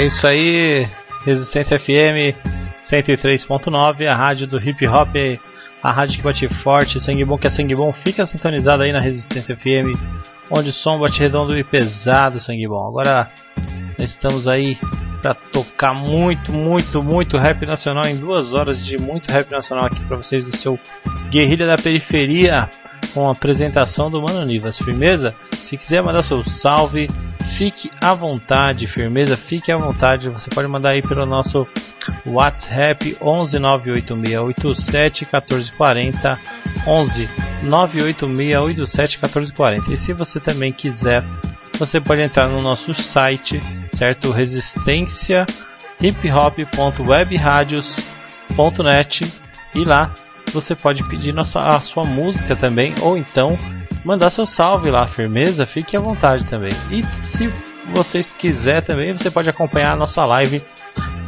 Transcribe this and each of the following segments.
É isso aí, Resistência FM 103.9, a rádio do hip hop, a rádio que bate forte, sangue bom que é sangue bom, fica sintonizado aí na Resistência FM, onde o som bate redondo e pesado, sangue bom. Agora estamos aí para tocar muito, muito, muito rap nacional em duas horas de muito rap nacional aqui para vocês do seu Guerrilha da Periferia com a apresentação do Mano Nivas. Firmeza? Se quiser mandar seu salve, fique à vontade, firmeza, fique à vontade. Você pode mandar aí pelo nosso WhatsApp 11 98687 1440 11 98687 1440. E se você também quiser, você pode entrar no nosso site, certo? Resistência hiphop.webradios.net e lá você pode pedir nossa, a sua música também, ou então mandar seu salve lá, firmeza, fique à vontade também. E se você quiser também, você pode acompanhar a nossa live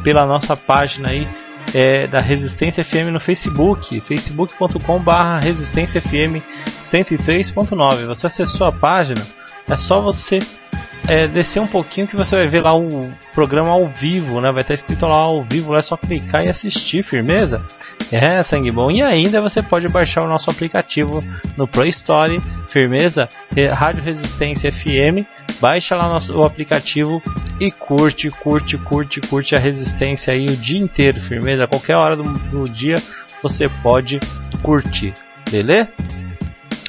pela nossa página aí é, da Resistência FM no Facebook, facebook.com/barra Resistência FM 103.9. Você acessou a página, é só você é, descer um pouquinho que você vai ver lá o programa ao vivo, né? Vai estar escrito lá ao vivo, é só clicar e assistir, firmeza? É, sangue bom. E ainda você pode baixar o nosso aplicativo no Play Store, firmeza? Rádio Resistência FM. Baixa lá nosso, o aplicativo e curte, curte, curte, curte a resistência aí o dia inteiro, firmeza? A qualquer hora do, do dia você pode curtir, beleza?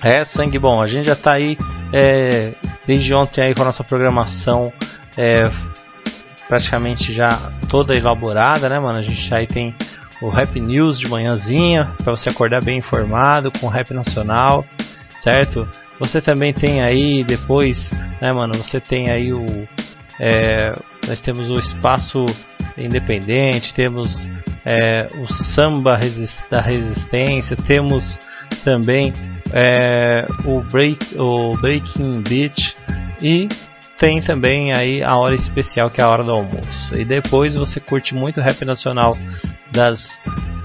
É, sangue bom. A gente já está aí é, desde ontem aí com a nossa programação é, praticamente já toda elaborada, né, mano? A gente aí tem o Rap News de manhãzinha para você acordar bem informado com o rap nacional, certo? Você também tem aí depois, né, mano? Você tem aí o é, nós temos o espaço independente, temos é, o samba da resistência, temos também é, o, break, o Breaking Beat e tem também aí a hora especial que é a hora do almoço. E depois você curte muito rap nacional das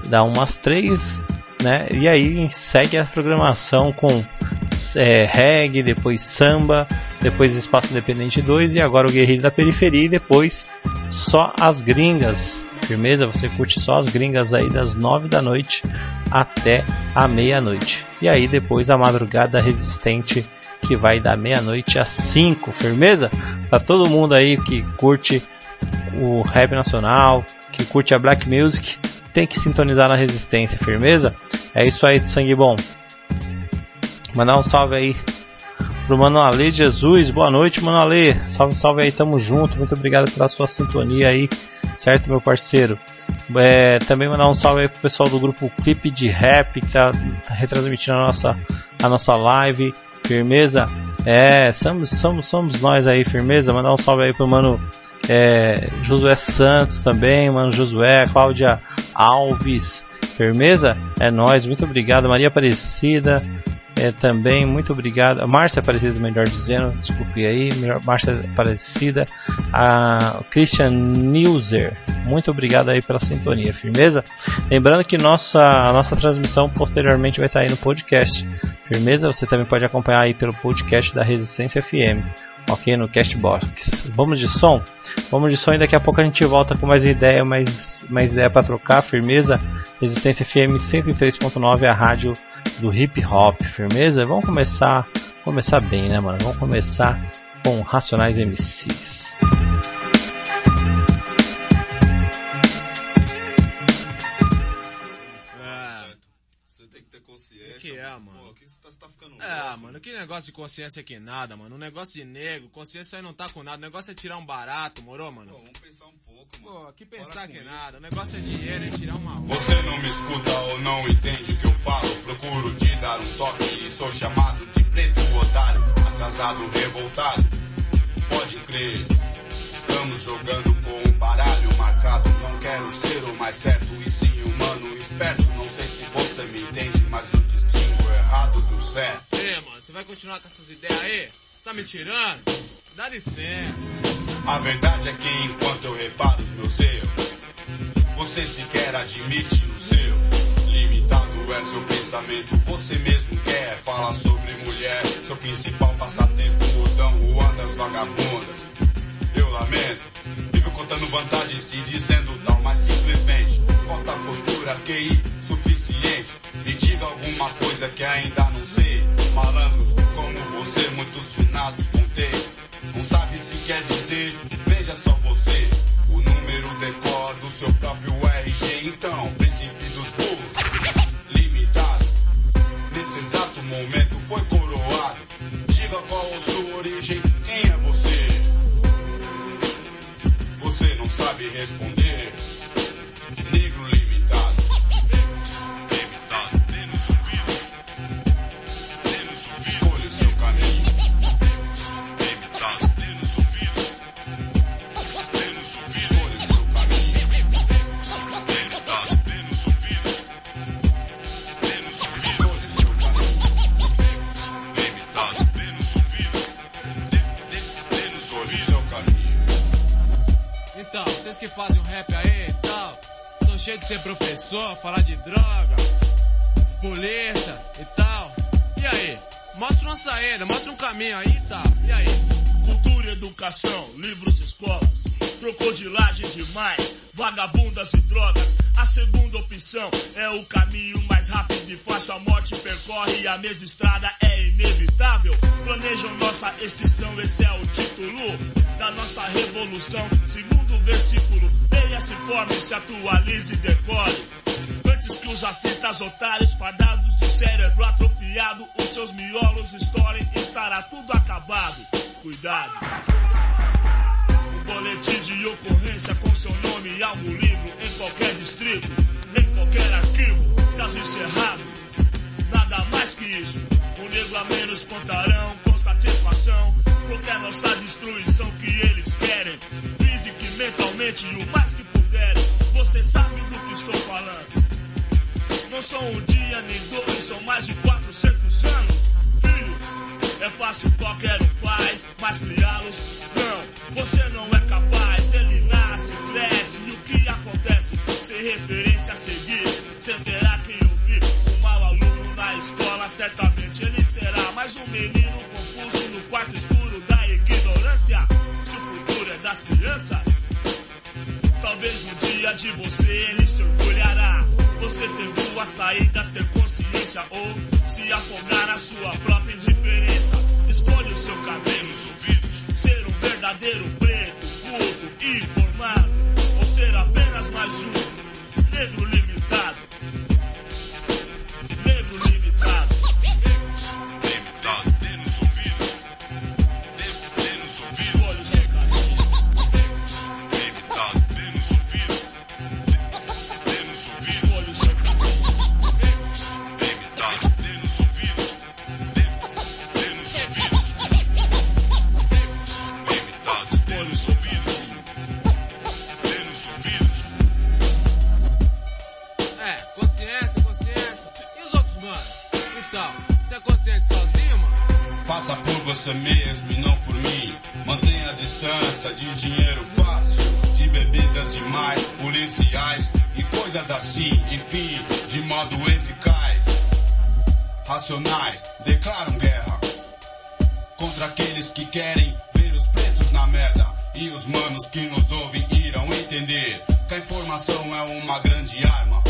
da umas três, né? E aí segue a programação com é, reggae, depois samba, depois Espaço Independente 2 e agora o Guerreiro da Periferia e depois só as gringas. Firmeza? Você curte só as gringas aí das 9 da noite até a meia-noite. E aí depois a madrugada resistente que vai da meia-noite às 5, firmeza? Pra todo mundo aí que curte o rap nacional, que curte a black music, tem que sintonizar na resistência, firmeza? É isso aí, sangue bom. Mandar um salve aí pro Mano Ale Jesus. Boa noite, Mano Ale. Salve, salve aí, tamo junto. Muito obrigado pela sua sintonia aí, certo, meu parceiro? É, também mandar um salve aí pro pessoal do grupo Clipe de Rap que tá, retransmitindo a nossa, a nossa live. Firmeza? É, somos, somos, somos nós aí, firmeza. Mandar um salve aí pro mano é, Josué Santos também, mano Josué, Cláudia Alves. Firmeza? É nós, muito obrigado. Maria Aparecida, é, também, muito obrigado. Márcia Aparecida, melhor dizendo, desculpe aí, Márcia Aparecida. A Christian Newser, muito obrigado aí pela sintonia, firmeza? Lembrando que nossa, a nossa transmissão posteriormente vai estar aí no podcast. Firmeza? Você também pode acompanhar aí pelo podcast da Resistência FM, ok? No Castbox. Vamos de som? Vamos de som e daqui a pouco a gente volta com mais ideia, mais, mais ideia para trocar, firmeza? Resistência FM 103.9, a rádio do hip hop, firmeza? Vamos começar, começar bem, né, mano? Vamos começar com Racionais MCs. Louco, mano, que negócio de consciência que nada, mano. Um negócio de negro, consciência aí não tá com nada. O negócio é tirar um barato, morou, mano? Pô, vamos pensar um pouco, mano. Pô, que pensar que isso. nada. O negócio é dinheiro, é tirar uma Você não me escuta ou não entende o que eu falo. Procuro te dar um toque e sou chamado de preto otário. Atrasado, revoltado. Pode crer. Estamos jogando com um baralho marcado. Não quero ser o mais certo e sim humano esperto. Não sei se você me entende, mas eu distingo errado do certo. Ei, mano, você vai continuar com essas ideias aí? Você tá me tirando? Dá licença. A verdade é que enquanto eu reparo os meus erros, você sequer admite o seu. Limitado é seu pensamento, você mesmo quer falar sobre mulher. Seu principal passatempo, mudão, o das vagabundas. Eu lamento Vivo contando vantagem, se dizendo tal, mas simplesmente falta postura, QI suficiente. Me diga alguma coisa que ainda não sei. Malandros como você, muitos finados contei. Não sabe se quer dizer, veja só você. O número decor do seu próprio RG, então, príncipe dos burros, limitado. Nesse exato momento foi coroado. Diga qual a sua origem, quem é você? Você não sabe responder. Vocês que fazem um rap aí e tal, são cheios de ser professor, falar de droga, polícia e tal. E aí? Mostra uma saída, mostra um caminho aí e tal. E aí? Cultura e educação, livros e escolas. Crocodilagem demais, vagabundas e drogas. A segunda opção é o caminho mais rápido e fácil. A morte percorre a mesma estrada é inevitável. Planejam nossa extinção, esse é o título da nossa revolução. Segundo versículo, leia, se forme, se atualize e decore. Antes que os racistas otários fadados de cérebro atrofiado, os seus miolos estourem, estará tudo acabado. Cuidado. Boletim de ocorrência com seu nome e algo livro em qualquer distrito, em qualquer arquivo, caso encerrado. Nada mais que isso. Um negro a menos contarão com satisfação qualquer nossa destruição que eles querem, física e mentalmente e o mais que puderem. Você sabe do que estou falando. Não são um dia nem dois, são mais de 400 anos. É fácil, qualquer um faz, mas criá-los, não, você não é capaz. Ele nasce, cresce e o que acontece? Sem referência a seguir, você terá que ouvir. Um mau aluno na escola, certamente ele será mais um menino confuso no quarto escuro da ignorância. Se o futuro é das crianças, Talvez um dia de você ele se orgulhará. Você ter duas saídas, ter consciência ou se afogar na sua própria indiferença. Escolha o seu caminho, ouvidos. Ser um verdadeiro preto, culto informado. Ou ser apenas mais um negro limitado. Mesmo e não por mim. Mantenha a distância de dinheiro fácil, de bebidas demais, policiais e coisas assim. Enfim, de modo eficaz. Racionais declaram guerra contra aqueles que querem ver os pretos na merda. E os manos que nos ouvem irão entender que a informação é uma grande arma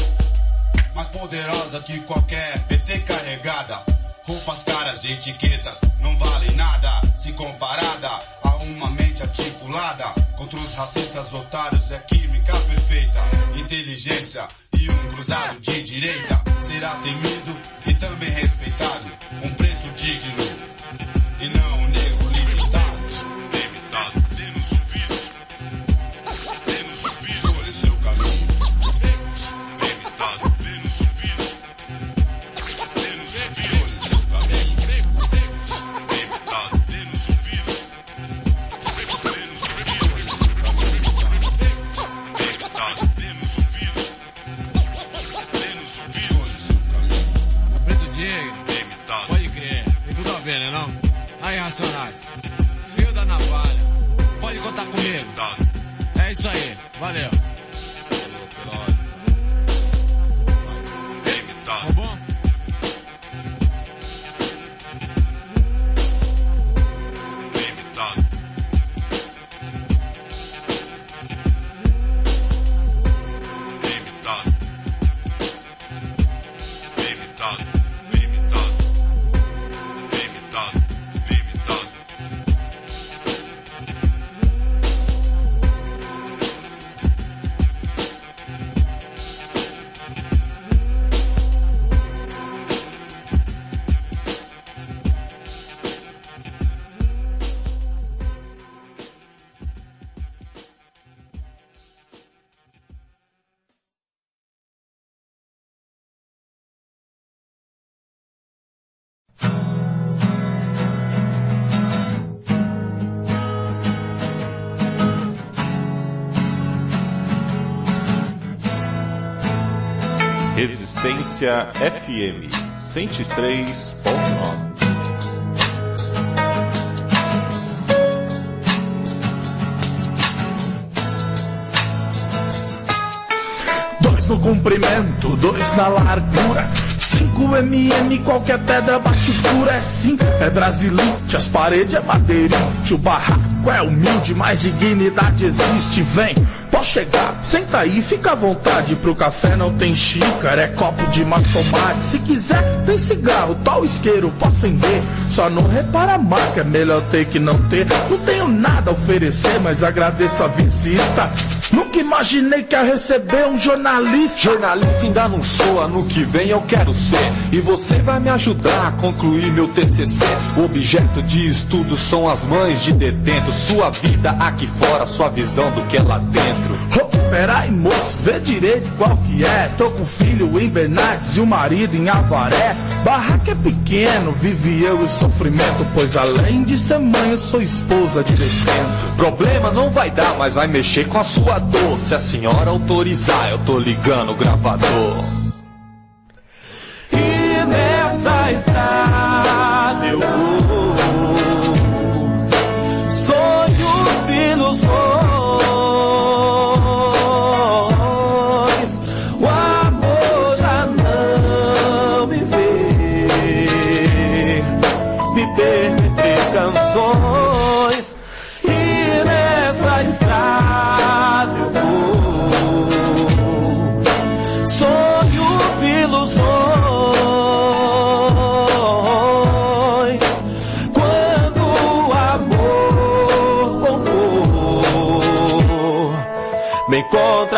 mais poderosa que qualquer PT carregada. Roupas caras etiquetas não valem nada se comparada a uma mente articulada. Contra os racistas otários é química perfeita. Inteligência e um cruzado de direita será temido e também respeitado. Um preto digno e não Aí, Racionais. Fio da navalha. Pode contar comigo. Limitado. É isso aí. Valeu. Resistência FM 103.9. Dois no comprimento, dois na largura. 5mm, qualquer pedra bate fura, é sim, é brasilite, as paredes é madeirite, o barraco é humilde, mas dignidade existe, vem, pode chegar, senta aí, fica à vontade, pro café não tem xícara, é copo de mais tomate, se quiser, tem cigarro, tal isqueiro, posso acender, só não repara a marca, é melhor ter que não ter, não tenho nada a oferecer, mas agradeço a visita, nunca imaginei que ia receber um jornalista, jornalista ainda não sou, ano que vem eu quero ser. E você vai me ajudar a concluir meu TCC. O objeto de estudo são as mães de detento. Sua vida aqui fora, sua visão do que é lá dentro. Oh, peraí, moço, vê direito qual que é. Tô com filho em Bernardes e o marido em Avaré. Barraca é pequeno, vive eu e sofrimento. Pois além de ser mãe, eu sou esposa de detento. Problema não vai dar, mas vai mexer com a sua dor. Se a senhora autorizar, eu tô ligando o gravador. nessa estrada eu vou.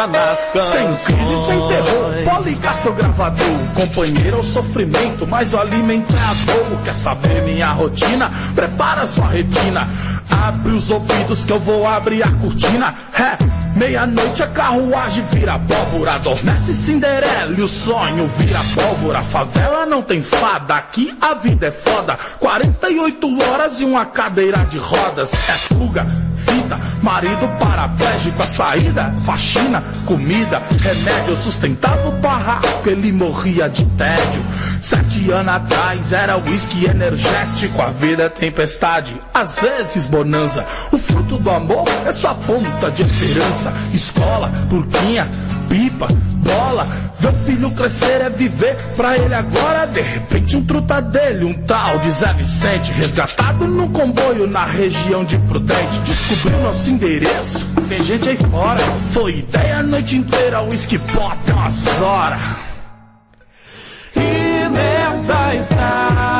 Encontra nas sem canções. crise, sem terror, pode ligar seu gravador. Companheiro é o sofrimento, mas o alimento é a dor. Quer saber minha rotina? Prepara sua retina. Abre os ouvidos que eu vou abrir a cortina. É, meia-noite a carruagem vira pólvora. Adormece Cinderela e o sonho vira pólvora. Favela não tem fada, aqui a vida é foda. 48 horas e uma cadeira de rodas. É fuga, fita, marido paraplégico. A saída, faxina, comida, remédio. Sustentava o barraco, ele morria de tédio. Sete anos atrás era whisky energético. A vida é tempestade, às vezes bonança. O fruto do amor é sua ponta de esperança. Escola, burquinha, pipa, bola. Ver o filho crescer é viver pra ele agora. De repente um truta dele, um tal de Zé Vicente. Resgatado num comboio na região de Prudente. Descobriu nosso endereço. Tem gente aí fora. Foi ideia a noite inteira, whisky pop umas horas. E nessa estrada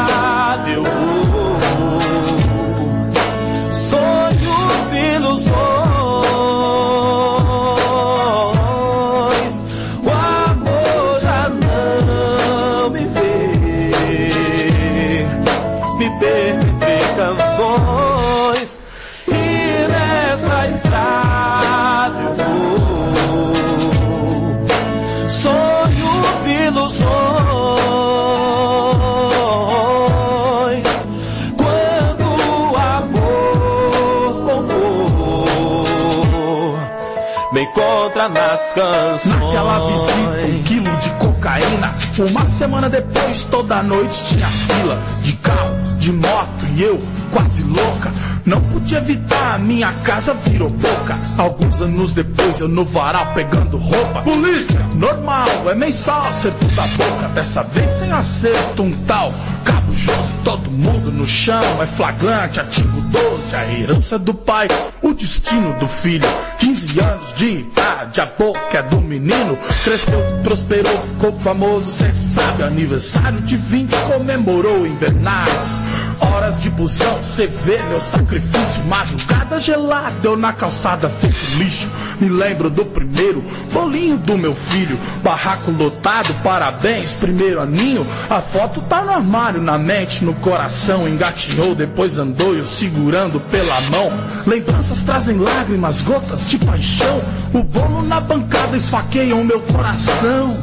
nas canções. Naquela visita, um quilo de cocaína. Uma semana depois, toda noite tinha fila de carro, de moto e eu quase louca. Não pude evitar, minha casa virou boca. Alguns anos depois eu no varal pegando roupa. Polícia, normal, é mensal, acerto da boca. Dessa vez sem acerto, um tal Cabo Josi, todo mundo no chão. É flagrante, artigo 12, a herança do pai, o destino do filho. 15 anos de idade, a boca é do menino. Cresceu, prosperou, ficou famoso, cê sabe. Aniversário de 20 comemorou em Bernardes. Horas de busão, cê vê meu sacrifício. Madrugada gelada, eu na calçada feito lixo. Me lembro do primeiro bolinho do meu filho. Barraco lotado, parabéns, primeiro aninho. A foto tá no armário, na mente, no coração. Engatinhou, depois andou eu segurando pela mão. Lembranças trazem lágrimas, gotas de paixão. O bolo na bancada esfaqueia o meu coração.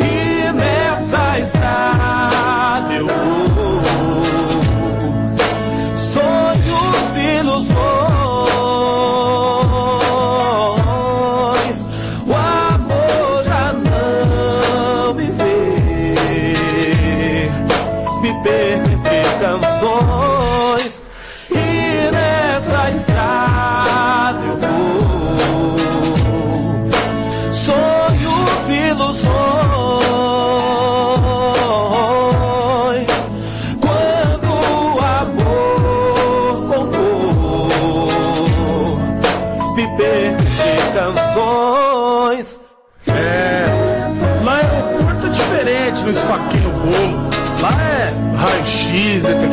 E nessa estrada eu vou. Sonhos, ilusões.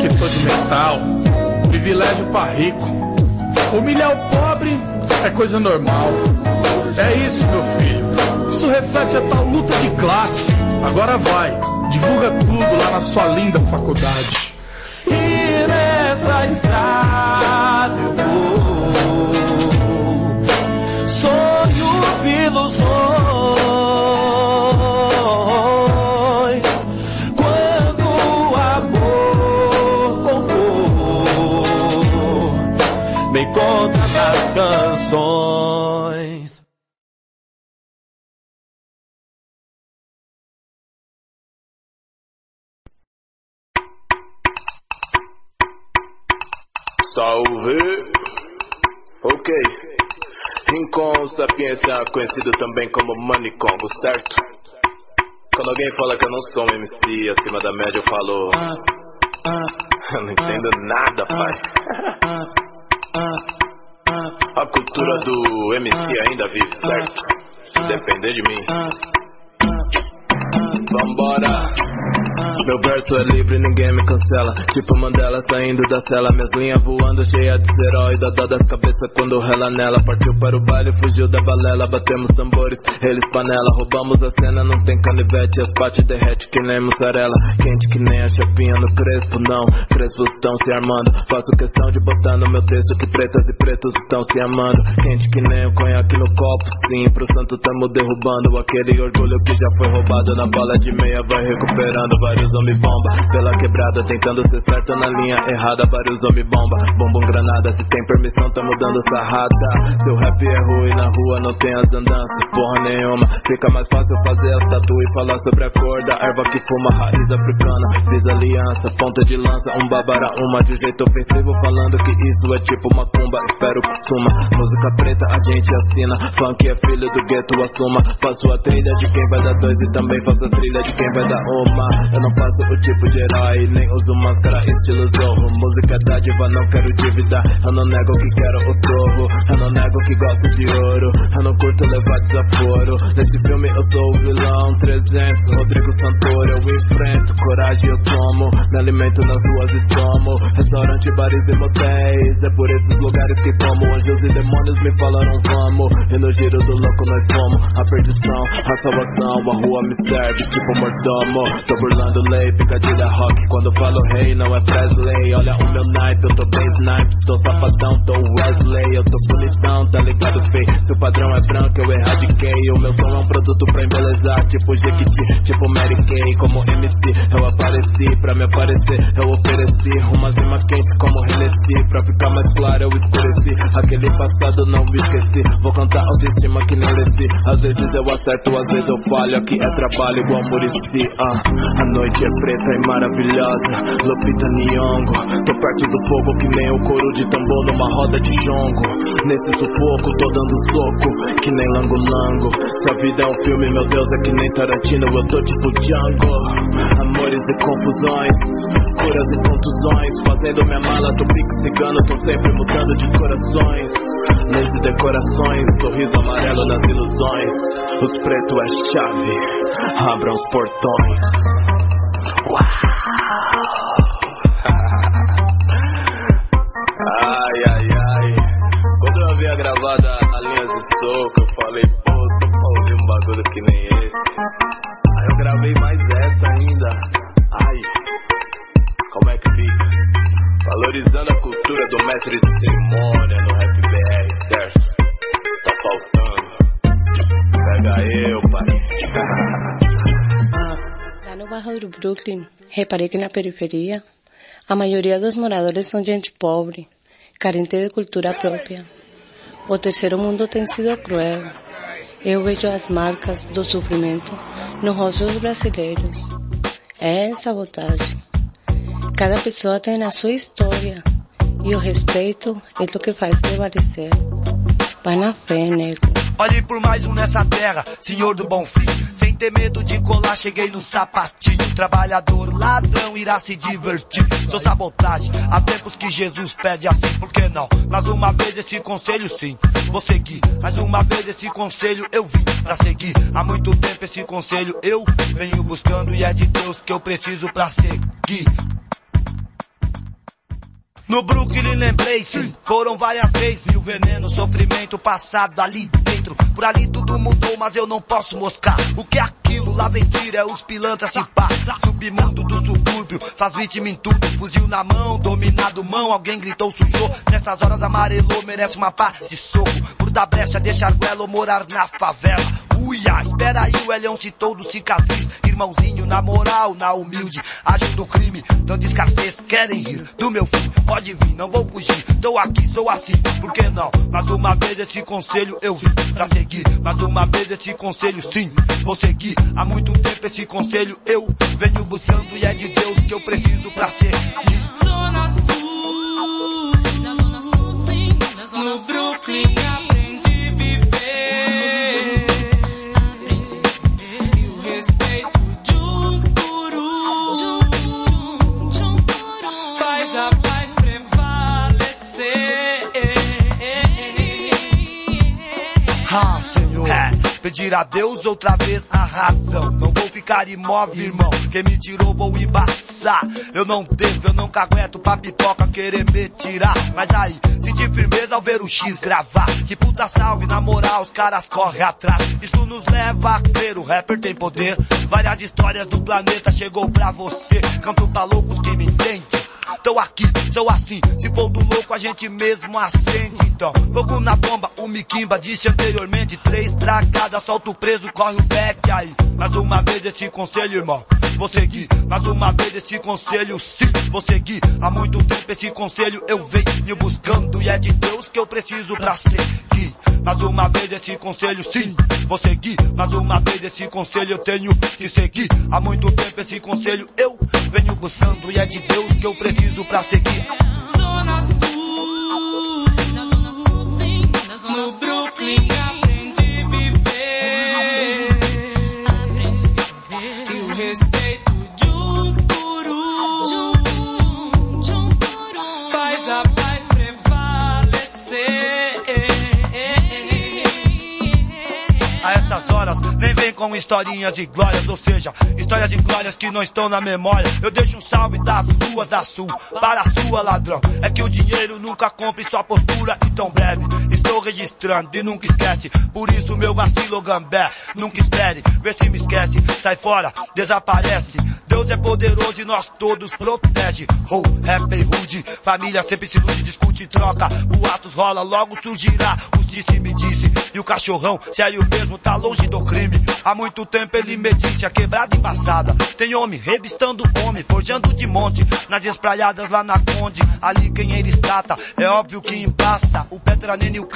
Raio-x, detector de metal, privilégio pra rico. Humilhar o pobre é coisa normal. É isso, meu filho. Isso reflete a tal luta de classe. Agora vai, divulga tudo lá na sua linda faculdade. E nessa estrada eu vou. Sonhos, ilusões. Canções. Salve! Ok. Rincon Sapiência, conhecido também como Manicongo, certo? Quando alguém fala que eu não sou um MC acima da média, eu falo. Eu não entendo nada, pai. A cultura do MC ainda vive, certo? Se depender de mim. Vambora! Meu verso é livre, ninguém me cancela. Tipo Mandela saindo da cela. Minhas linhas voando, cheia de herói. Dá dó das cabeças quando rela nela. Partiu para o baile, fugiu da balela. Batemos tambores, eles panela. Roubamos a cena, não tem canivete. As pates derrete que nem mussarela. Quente que nem a chapinha no crespo, não. Crespos estão se armando. Faço questão de botar no meu texto que pretas e pretos estão se amando. Quente que nem o conhaque no copo. Sim, pro santo tamo derrubando. Aquele orgulho que já foi roubado na bala de meia. Vai recuperando vários homem bomba. Pela quebrada tentando ser certo na linha errada. Vários homem bomba, bombom granada. Se tem permissão tá mudando sarrada. Seu rap é ruim na rua não tem as andanças. Porra nenhuma, fica mais fácil fazer as tatu E falar sobre a cor da erva que fuma Raiz africana, fiz aliança Ponta de lança, um babara uma De jeito ofensivo. Falando que isso é tipo macumba Espero que suma, música preta a gente assina. Funk é filho do gueto, assuma. Faço a trilha de quem vai dar dois E também faço a trilha de quem vai dar uma. Eu não faço o tipo de herói, nem uso máscara estilo zorro. Música dádiva, não quero dívida. Eu não nego que quero o torro. Eu não nego que gosto de ouro. Eu não curto levar desaforo. Nesse filme eu sou o vilão 300, Rodrigo Santoro Eu enfrento, coragem eu tomo. Me alimento nas ruas e somo Restaurante, bares e motéis. É por esses lugares que como Anjos e demônios me falaram vamos. E no giro do louco nós fomos. A perdição, a salvação. A rua me serve tipo mordomo. Tô burlando lei, picadilha rock. Quando falo rei não é Presley. Olha o meu naipe, eu tô bem snipe Tô safadão, tô Wesley. Eu tô bonitão, tá ligado feio Se o padrão é branco eu erradiquei. O meu som é um produto pra embelezar Tipo Jequiti, tipo Mary Kay. Como MC eu apareci Pra me aparecer. Eu ofereci Uma zima quente como Hennessy. Pra ficar mais claro eu escureci. Aquele passado não me esqueci. Vou cantar autoestima que nem Leci. Às vezes eu acerto, às vezes eu falho. Aqui é trabalho igual Murici. Ah. A noite é preta e maravilhosa, Lupita Nyong'o. Tô perto do fogo que nem o couro de tambor numa roda de jongo. Nesse sufoco, tô dando soco, que nem lango-lango. Se a vida é um filme, meu Deus, é que nem Tarantino, eu tô tipo Django. Amores e confusões, curas e contusões. Fazendo minha mala, tô pique cigano, tô sempre mudando de corações. E decorações, sorriso amarelo nas ilusões. Os pretos é chave, abram os portões. Ai, ai, ai. Quando eu havia gravado a linha de soco, eu falei, pô, tô pra ouvir um bagulho que nem esse. Aí eu gravei mais essa ainda. Ai, como é que fica? Valorizando a cultura do mestre de cerimônia no Rap BR, certo? Tá faltando. Pega eu, pai. Lá no bairro do Brooklyn, reparei que na periferia, a maioria dos moradores são gente pobre, carente de cultura própria. O terceiro mundo tem sido cruel. Eu vejo as marcas do sofrimento nos rostos brasileiros. É sabotagem. Cada pessoa tem a sua história e o respeito é o que faz prevalecer. Vai na fé, nego. Olhe por mais um nessa terra, senhor do bom fim. Sem ter medo de colar, cheguei no sapatinho. Trabalhador, ladrão, irá se divertir. Sou sabotagem, há tempos que Jesus pede assim, por que não? Mais uma vez esse conselho sim, vou seguir. Mais uma vez esse conselho eu vim pra seguir. Há muito tempo esse conselho eu venho buscando e é de Deus que eu preciso pra seguir. No Brooklyn lembrei, sim, foram várias vezes. Mil veneno, sofrimento passado ali Por ali tudo mudou, mas eu não posso moscar. O que é aquilo? Lá vem tira, é os pilantras se pá. Submundo do subúrbio, faz vítima em tudo. Fuzil na mão, dominado mão, alguém gritou, sujou. Nessas horas amarelou, merece uma pá de soco. Por da brecha, deixa arguelo morar na favela. Uia, espera aí, o Elhão citou do cicatriz. Irmãozinho, na moral, na humilde. Ajuda o crime, dando escassez, querem rir do meu fim. Pode vir, não vou fugir. Tô aqui, sou assim, por que não? Mais uma vez esse conselho eu vim pra seguir. Mais uma vez esse conselho sim, vou seguir. Há muito tempo esse conselho eu venho buscando e é de Deus que eu preciso pra seguir. Zona Sul, na Zona Sul sim, na Zona no Brooklyn pedir a Deus outra vez a razão. Não vou ficar imóvel, irmão. Quem me tirou, vou embaçar. Eu não devo, eu não cagueto pra pipoca querer me tirar. Mas aí, senti firmeza ao ver o X gravar. Que puta salve, na moral, os caras correm atrás. Isso nos leva a crer, o rapper tem poder. Várias histórias do planeta chegou pra você. Canto pra loucos que me entendem. Tô aqui, sou assim, se for do louco a gente mesmo acende então. Fogo na bomba, o Miquimba disse anteriormente, três tragadas, solta o preso, corre o back aí. Mais uma vez esse conselho, irmão, vou seguir. Mais uma vez esse conselho, sim, vou seguir. Há muito tempo esse conselho eu venho buscando e é de Deus que eu preciso pra seguir. Mais uma vez esse conselho, sim, vou seguir. Mais uma vez esse conselho eu tenho que seguir. Há muito tempo esse conselho eu venho buscando e é de Deus que eu preciso pra seguir. Zona Sul, na Zona Sul sim, na Zona no Brooklyn aprendi a viver. Aprendi a viver. E o respeito de um por um. De um, de um por um. Faz a paz prevalecer. A essas horas, com historinhas de glórias, ou seja, histórias de glórias que não estão na memória. Eu deixo um salve das ruas da sul, para a sua ladrão. É que o dinheiro nunca compre sua postura, então breve. Estou registrando e nunca esquece. Por isso meu vacilo gambé, nunca espere. Vê se me esquece, sai fora, desaparece. Deus é poderoso e nós todos protege. Oh, e rude, família sempre se ilude, discute e troca. Boatos rola, logo surgirá. Os disse me disse, E o cachorrão, sério mesmo, tá longe do crime. Há muito tempo ele me disse, a quebrada embaçada. Tem homem revistando homem, forjando de monte. Nas espraiadas lá na Conde, ali quem eles trata. É óbvio que embaça. O Petranene e o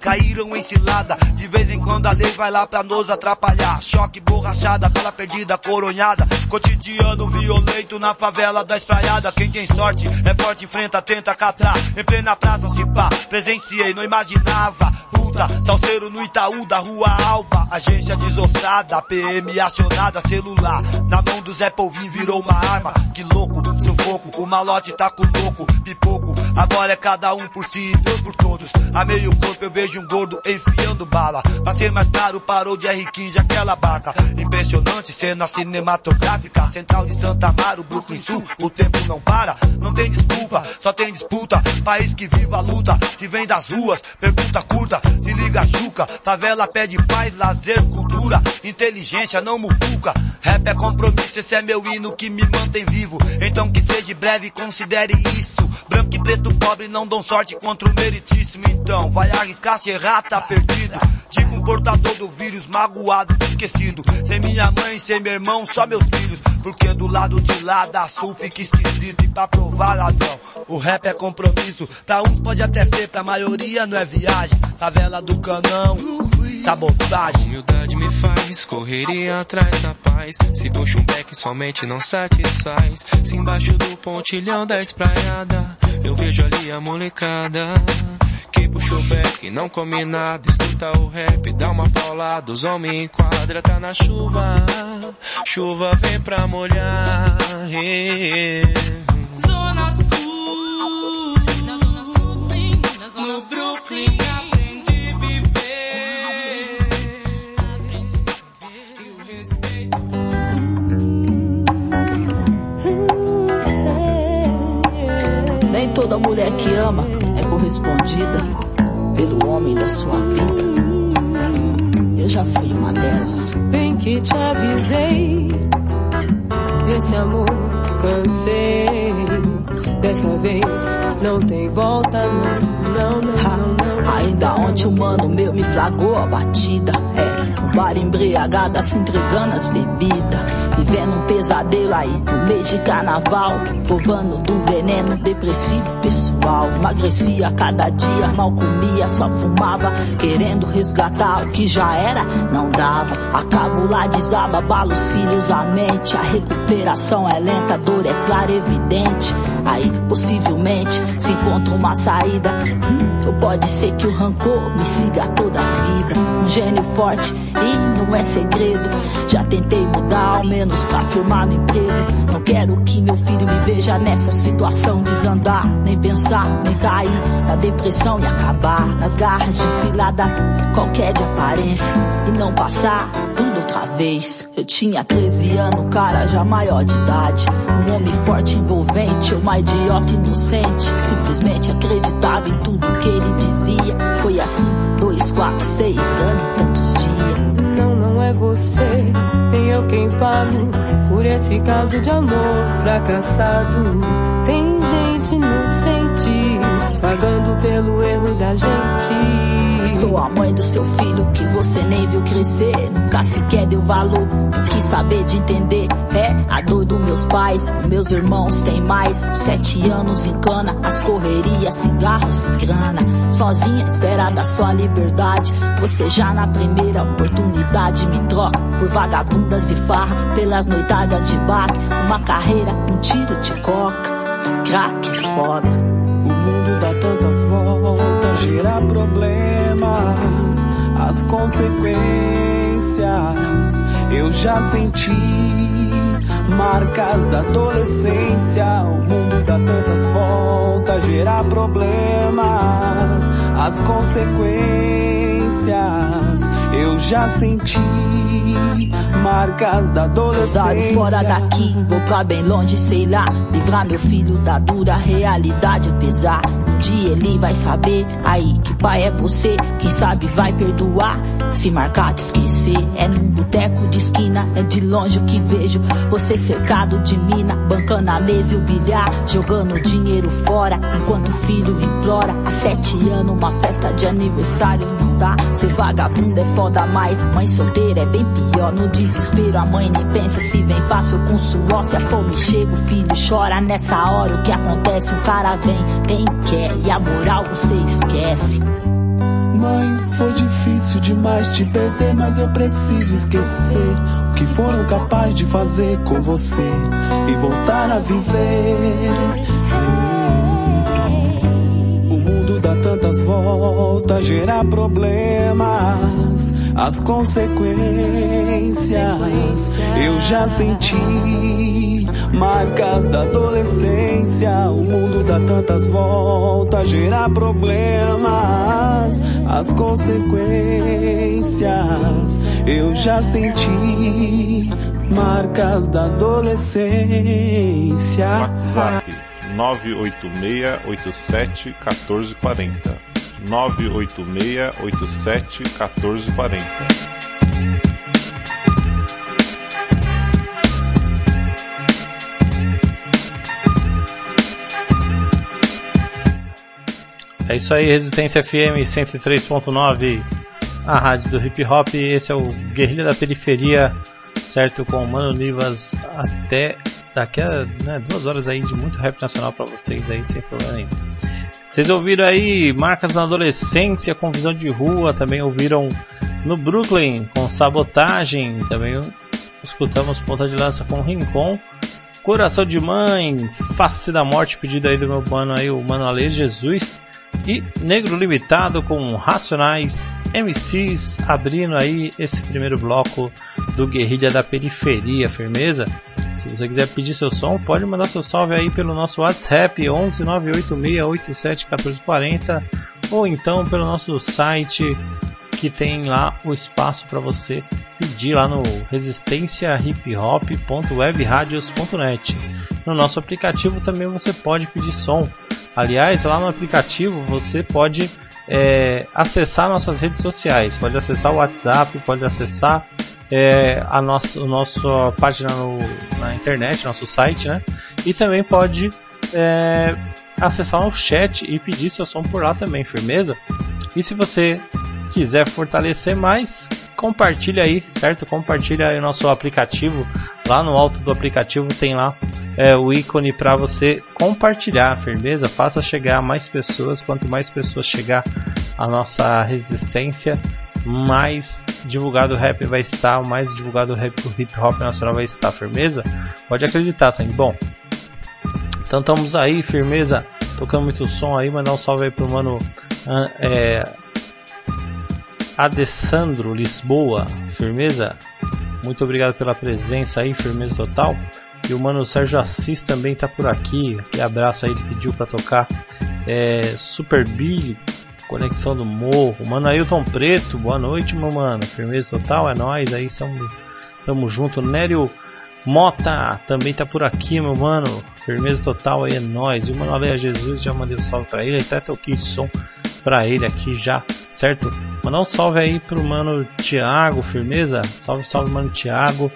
Caíram em cilada. De vez em quando a lei vai lá pra nos atrapalhar. Choque, borrachada, bala perdida, coronhada. Cotidiano violento na favela da espraiada. Quem tem sorte é forte, enfrenta, tenta catar. Em plena praça se pá, presenciei, não imaginava. Puta, salseiro no Itaú da rua Alba. Agência desossada, PM acionada, celular. Na mão do Zé Polvinho virou uma arma. Que louco, sufoco, o malote tá com louco, pipoco. Agora é cada um por si e Deus por todos. A meio corpo eu vejo um gordo enfiando bala. Pra ser mais caro parou de R15 aquela barca. Impressionante cena cinematográfica. Central de Santa Amaro, Brooklyn Sul. O tempo não para, não tem desculpa, só tem disputa. País que viva a luta, se vem das ruas, pergunta curta. Se liga Juca, favela pede paz, lazer, cultura, inteligência, não mufuca. Rap é compromisso, esse é meu hino que me mantém vivo. Então que seja breve, considere isso. Branco e preto pobre não dão sorte contra o meritíssimo. Então vai arriscar se errar, tá perdido. Digo um portador do vírus, magoado, esquecido. Sem minha mãe, sem meu irmão, só meus filhos. Porque do lado de lá da sul fica esquisito. E pra provar ladrão, o rap é compromisso. Pra uns pode até ser, pra maioria não é viagem. Favela do canão, sabotagem. Me faz correria atrás da paz. Se puxa um beck somente não satisfaz. Se embaixo do pontilhão da espraiada, eu vejo ali a molecada. Que puxa o não come nada, escuta o rap, dá uma paulada, os homens enquadra, tá na chuva, chuva vem pra molhar. Zona Sul, na Zona Sul, sim, na Zona no Brooklyn, aprendi toda mulher que ama é correspondida pelo homem da sua vida. Eu já fui uma delas. Bem que te avisei, desse amor cansei. Dessa vez não tem volta, não, não, não, não, não. Ainda ontem um mano meu me flagrou a batida. É, no bar embriagada se entregando as bebidas. Vivendo um pesadelo aí no mês de carnaval. Provando do veneno depressivo pessoal. Emagrecia cada dia, mal comia, só fumava. Querendo resgatar o que já era, não dava. Acabo lá desaba, bala os filhos, a mente. A recuperação é lenta, a dor é clara, evidente. Aí possivelmente se encontra uma saída. Hum, pode ser que o rancor me siga toda a vida. Um gênio forte e não é segredo. Já tentei mudar, ao menos pra firmar no emprego. Não quero que meu filho me veja nessa situação. Desandar, nem pensar, nem cair na depressão e acabar nas garras de filada. Qualquer de aparência e não passar tudo outra vez. Eu tinha 13 anos, cara já maior de idade. Um homem forte, envolvente, eu mais idiota inocente. Simplesmente acreditava em tudo que ele dizia. Foi assim, dois, quatro, seis anos, tantos dias. Não, não é você, nem eu quem pago por esse caso de amor fracassado. Tem gente inocente pagando pelo erro da gente. Sou a mãe do seu filho que você nem viu crescer. Nunca sequer deu valor. Não quis saber de entender. É a dor dos meus pais. Meus irmãos têm mais. Sete anos em cana. As correrias, cigarros e grana. Sozinha, espera da sua liberdade. Você já na primeira oportunidade me troca por vagabundas e farra. Pelas noitadas de bar. Uma carreira, um tiro de coca. Crack foda. O mundo dá tantas voltas, gera problemas, as consequências eu já senti. Marcas da adolescência, o mundo dá tantas voltas, gera problemas, as consequências eu já senti. Marcas da adolescência. Saio fora daqui, vou pra bem longe, sei lá. Livrar meu filho da dura realidade, apesar Um dia ele vai saber, aí que pai é você, quem sabe vai perdoar. Se marcar de esquecer, é num boteco de esquina, é de longe que vejo. Você cercado de mina, bancando a mesa e o bilhar, jogando dinheiro fora, enquanto o filho implora. Há sete anos, uma festa de aniversário não dá. Ser vagabundo é foda, mas mãe solteira é bem pior. No desespero, a mãe nem pensa se vem fácil com suor. Se a fome chega, o filho chora. Nessa hora, o que acontece? O cara vem, tem e a moral você esquece. Mãe, foi difícil demais te perder, mas eu preciso esquecer o que foram capazes de fazer com você e voltar a viver. Dá tantas voltas, gera problemas, as consequências eu já senti. Marcas da adolescência, o mundo dá tantas voltas, gera problemas, as consequências eu já senti. Marcas da adolescência. WhatsApp 986871440. 986871440. É isso aí, Resistência FM 103.9, a rádio do hip hop. Esse é o Guerrilha da Periferia, certo? Com o Mano Nivas até daqui a né, duas horas aí de muito rap nacional para vocês aí, sem problema. Vocês ouviram aí Marcas na Adolescência com Visão de Rua, também ouviram no Brooklyn com Sabotagem, também escutamos Ponta de Lança com Rincon. Coração de Mãe, Face da Morte, pedido aí do meu mano aí, o Mano Ale Jesus. E Negro Limitado com Racionais MCs abrindo aí esse primeiro bloco do Guerrilha da Periferia, firmeza? Se você quiser pedir seu som, pode mandar seu salve aí pelo nosso WhatsApp 11 986 1440 ou então pelo nosso site que tem lá o espaço para você pedir lá no resistenciahiphop.webradios.net. No nosso aplicativo também você pode pedir som. Aliás, lá no aplicativo você pode é, acessar nossas redes sociais, pode acessar o WhatsApp, pode acessar é, a nossa, a nossa página no, na internet, nosso site, né? E também pode é, acessar o chat e pedir seu som por lá também, firmeza? E se você quiser fortalecer mais, compartilha aí, certo? Compartilha aí o nosso aplicativo. Lá no alto do aplicativo tem lá é, o ícone para você compartilhar, firmeza? Faça chegar a mais pessoas. Quanto mais pessoas chegar a nossa resistência, mais divulgado o rap vai estar, mais divulgado o rap o hip hop nacional vai estar, firmeza? Pode acreditar, sangue. Bom, então estamos aí, firmeza, tocando muito som aí, mandar um salve aí pro mano é, Adessandro Lisboa, firmeza? Muito obrigado pela presença aí, firmeza total. E o mano Sérgio Assis também tá por aqui. Que abraço aí, ele pediu para tocar é, Super Billy, Conexão do Morro. Mano Ailton Preto, boa noite, meu mano. Firmeza total, é nós aí, estamos tamo junto. Nério Mota também tá por aqui, meu mano. Firmeza total aí, é nós. E o mano Aleia Jesus já mandei um salve pra ele. Até toquei som pra ele aqui já, certo? Mandar um salve aí pro mano Thiago, firmeza? Salve, salve, mano Thiago.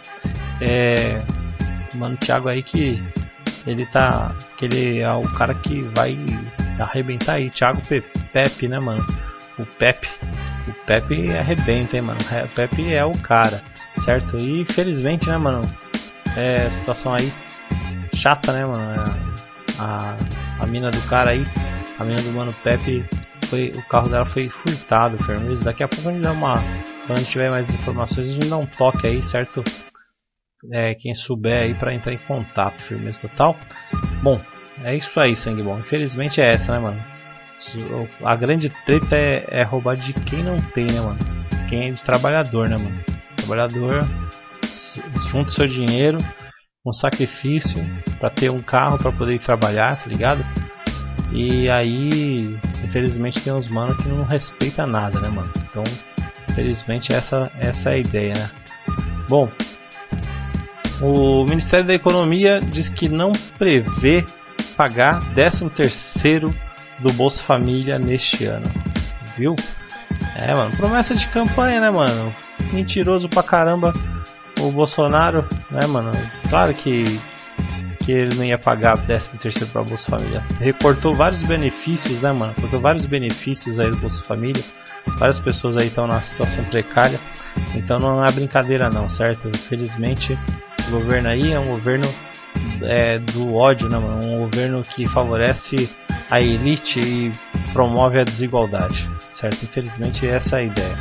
É. Mano Thiago aí que ele tá. que ele é o cara que vai arrebentar aí. Thiago Pepe, né, mano? O Pepe. O Pepe arrebenta, hein, mano? O Pepe é o cara, certo? E infelizmente, né, mano? É situação aí chata, né, mano? A, a mina do cara aí, a mina do mano Pepe foi, o carro dela foi furtado, firmeza. Daqui a pouco a gente dá uma. Quando tiver mais informações, a gente dá um toque aí, certo? É, quem souber aí para entrar em contato, firmeza total. Bom, é isso aí, sangue bom. Infelizmente é essa, né, mano? A grande treta é, é roubar de quem não tem, né, mano? Quem é de trabalhador, né, mano? Trabalhador junta seu dinheiro, um sacrifício para ter um carro para poder ir trabalhar, tá ligado? E aí, infelizmente tem uns mano que não respeita nada, né, mano? Então, infelizmente essa essa é a ideia, né? Bom, o Ministério da Economia diz que não prevê pagar 13 terceiro do Bolsa Família neste ano. Viu? É, mano, promessa de campanha, né, mano? Mentiroso pra caramba o Bolsonaro, né, mano? Claro que que ele não ia pagar 13 terceiro para Bolsa Família. Recortou vários benefícios, né, mano? Cortou vários benefícios aí do Bolsa Família. Várias pessoas aí estão numa situação precária. Então não é brincadeira não, certo? Infelizmente, esse governo aí é um governo é, do ódio, né, mano? Um governo que favorece a elite e promove a desigualdade, certo? Infelizmente essa é a ideia.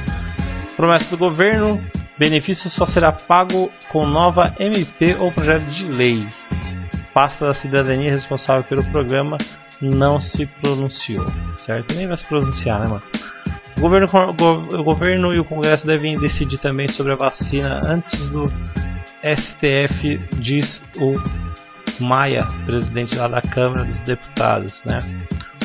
Promessa do governo, benefício só será pago com nova MP ou projeto de lei pasta da cidadania responsável pelo programa não se pronunciou, certo? Nem vai se pronunciar, né, mano? O governo, o governo e o Congresso devem decidir também sobre a vacina antes do STF, diz o Maia, presidente lá da Câmara dos Deputados, né?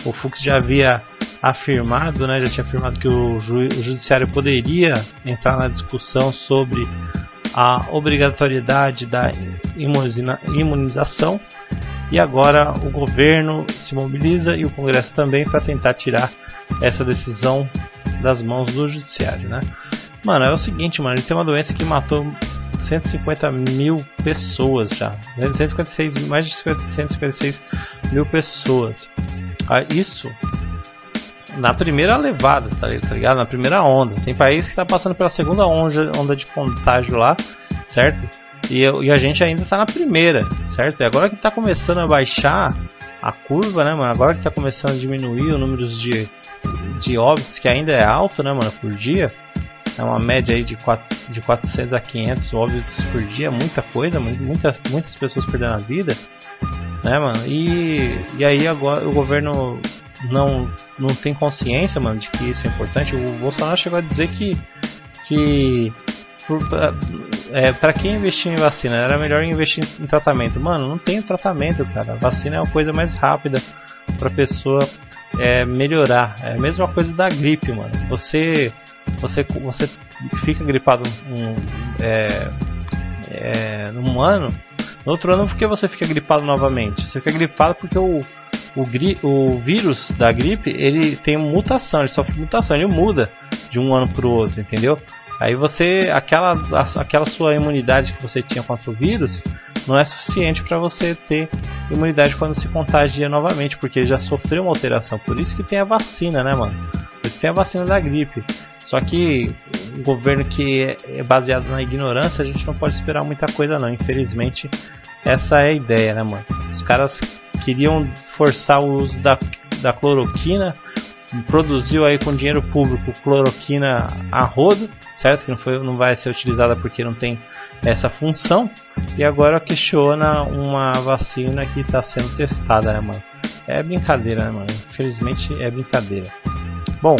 O Fux já havia afirmado, né, já tinha afirmado que o, ju o judiciário poderia entrar na discussão sobre a obrigatoriedade da imunização e agora o governo se mobiliza e o Congresso também para tentar tirar essa decisão das mãos do judiciário, né? Mano, é o seguinte, mano, ele tem uma doença que matou 150 mil pessoas já, 156, mais de 156 mil pessoas. Ah, isso na primeira levada, tá, tá ligado? Na primeira onda. Tem país que tá passando pela segunda onda, onda de contágio lá, certo? E, e a gente ainda tá na primeira, certo? E agora que tá começando a baixar a curva, né, mano? Agora que tá começando a diminuir o número de, de óbitos, que ainda é alto, né, mano, por dia. É uma média aí de, 4, de 400 a 500 óbitos por dia, muita coisa, muitas, muitas pessoas perdendo a vida, né, mano? E, e aí agora o governo não, não tem consciência, mano, de que isso é importante. O Bolsonaro chegou a dizer que, que é, para quem investir em vacina era melhor investir em tratamento. Mano, não tem tratamento, cara. A vacina é uma coisa mais rápida para pessoa é, melhorar. É a mesma coisa da gripe, mano. Você, você, você fica gripado um, é, é, ano, no outro ano porque você fica gripado novamente. Você fica gripado porque o o, gri, o vírus da gripe ele tem mutação, ele sofre mutação, ele muda de um ano para o outro, entendeu? Aí você, aquela, aquela sua imunidade que você tinha contra o vírus não é suficiente para você ter imunidade quando se contagia novamente, porque ele já sofreu uma alteração. Por isso que tem a vacina, né, mano? Por isso que tem a vacina da gripe. Só que um governo que é baseado na ignorância, a gente não pode esperar muita coisa não. Infelizmente, essa é a ideia, né, mano? Os caras queriam forçar o uso da, da cloroquina, produziu aí com dinheiro público cloroquina a rodo, certo? Que não, foi, não vai ser utilizada porque não tem essa função, e agora questiona uma vacina que está sendo testada, né, mano? É brincadeira, né, mano? Infelizmente é brincadeira. Bom,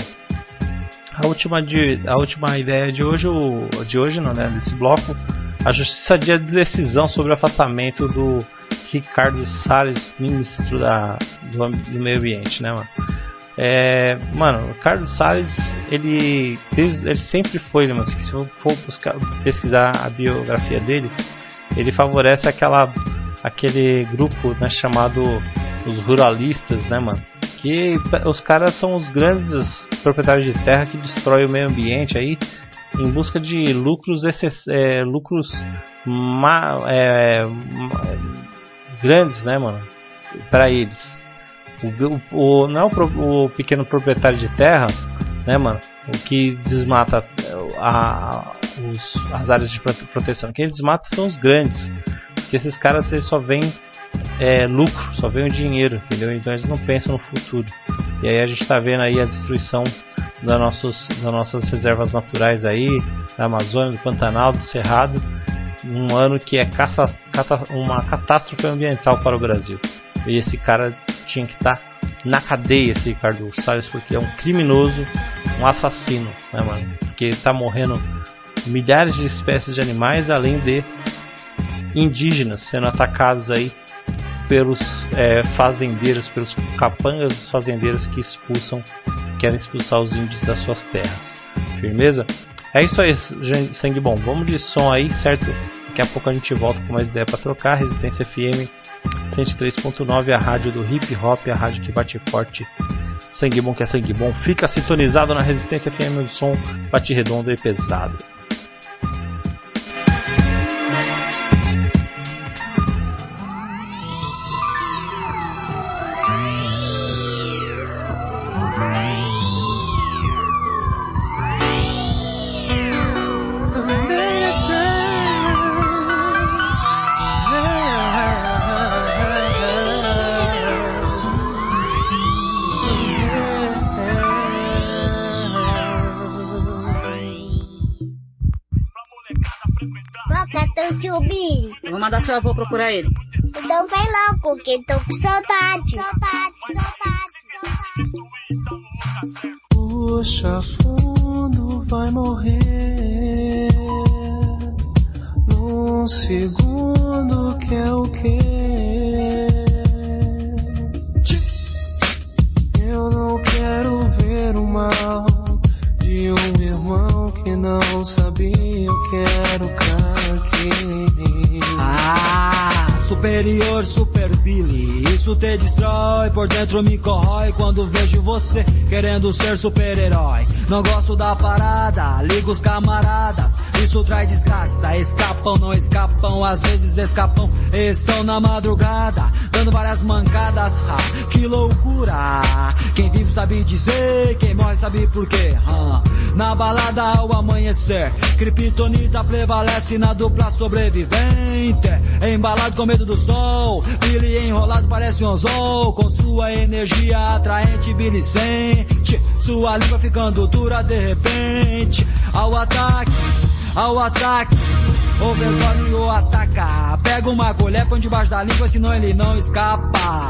a última, de, a última ideia de hoje, o, de hoje não, né, desse bloco, a justiça de decisão sobre o afastamento do Ricardo Salles, ministro da, do, do meio ambiente, né, mano? É, mano, o Ricardo Salles, ele, ele sempre foi, né, mas se eu for buscar, pesquisar a biografia dele, ele favorece aquela, aquele grupo né, chamado os ruralistas, né, mano? Que os caras são os grandes proprietários de terra que destroem o meio ambiente aí em busca de lucros, é, lucros ma, é, grandes, né, mano? Para eles. O, o, não é o, o, pequeno proprietário de terra, né, mano? O que desmata a, os, as áreas de proteção. Quem desmata são os grandes. Porque esses caras eles só veem é, lucro, só veem o dinheiro, entendeu? Então eles não pensam no futuro. E aí a gente está vendo aí a destruição das, nossos, das nossas reservas naturais aí, da Amazônia, do Pantanal, do Cerrado um ano que é caça, caça, uma catástrofe ambiental para o Brasil. E esse cara tinha que estar tá na cadeia, esse Ricardo Salles, porque é um criminoso, um assassino, né, mano? Porque está morrendo milhares de espécies de animais, além de indígenas sendo atacados aí pelos é, fazendeiros, pelos capangas dos fazendeiros que expulsam, querem expulsar os índios das suas terras. Firmeza? É isso aí, sangue bom. Vamos de som aí, certo? Daqui a pouco a gente volta com mais ideia para trocar. Resistência FM 103.9, a rádio do hip hop, a rádio que bate forte Sangue bom que é sangue bom. Fica sintonizado na Resistência FM do som bate redondo e pesado. Boca, tio Billy. Eu vou mandar seu avô procurar ele. Então vai logo, que tô com saudade. Saudade, saudade. Puxa fundo, vai morrer. Num segundo, que é o quê? Eu não quero ver o mal de um irmão que não sabia. Eu quero aqui. Ah, superior, super Billy. Isso te destrói, por dentro me corrói quando vejo você querendo ser super-herói. Não gosto da parada, ligo os camaradas. Isso traz desgraça, escapam, não escapam, às vezes escapam, estão na madrugada, dando várias mancadas, ah, que loucura. Quem vive sabe dizer, quem morre sabe por quê. Ah, na balada ao amanhecer, Kryptonita prevalece na dupla sobrevivente. Embalado com medo do sol, Billy enrolado parece um anzol, com sua energia atraente, Billy sente sua língua ficando dura de repente. Ao ataque, ao ataque. Overdose ou ataca. Pega uma colher, põe debaixo da língua, senão ele não escapa.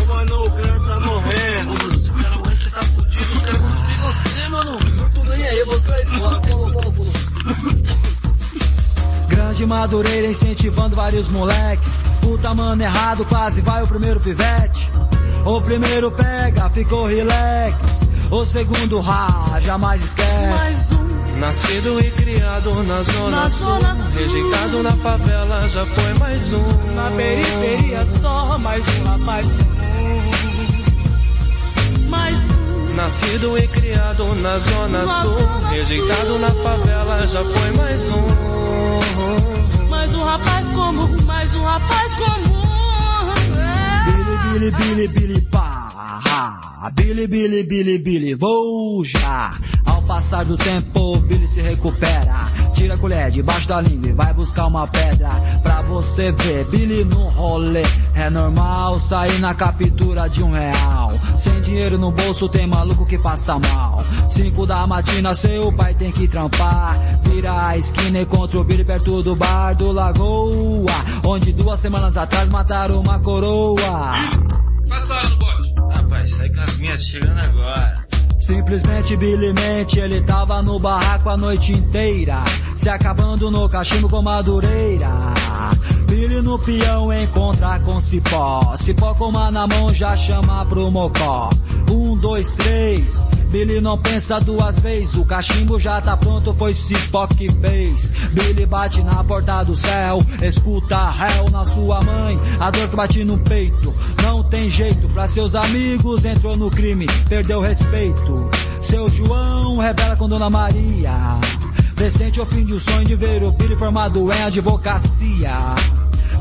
Ô mano, o cara tá morrendo. Se o cara morrer, você tá fudido. Você vai cuspir você, mano. Eu tô nem aí, você aí. Grande Madureira incentivando vários moleques. Puta mano errado, quase vai o primeiro pivete. O primeiro pega, ficou relax. O segundo ra, jamais esquece. Nascido e criado na zona Na sul, zona sul. rejeitado na favela, já foi mais um. Na periferia só mais um rapaz. Mais um. Nascido e criado na zona Na sul, zona rejeitado sul. na favela, já foi mais um. Mais um rapaz comum, mais um rapaz comum. É. Billy, Billy, Billy, pá. Billy, Billy, Billy, Billy, vou já. Passar do tempo, Billy se recupera. Tira a colher debaixo da língua e vai buscar uma pedra. Pra você ver, Billy no rolê. É normal sair na captura de um real. Sem dinheiro no bolso, tem maluco que passa mal. Cinco da matina, seu pai tem que trampar. Vira a esquina e encontra o Billy perto do bar do Lagoa. Onde duas semanas atrás mataram uma coroa. Passa a hora no bote. Rapaz, sai com as minhas chegando agora. Simplesmente Billy mente, ele tava no barraco a noite inteira, se acabando no cachimbo com madureira. Billy no peão encontra com cipó, cipó com uma na mão já chama pro mocó. Um, dois, três, Billy não pensa duas vezes, o cachimbo já tá pronto, foi cipó que fez. Billy bate na porta do céu, escuta réu na sua mãe, a dor que bate no peito. Não tem jeito, pra seus amigos entrou no crime, perdeu respeito. Seu João revela com Dona Maria, presente o fim de um sonho de ver o Billy formado em advocacia.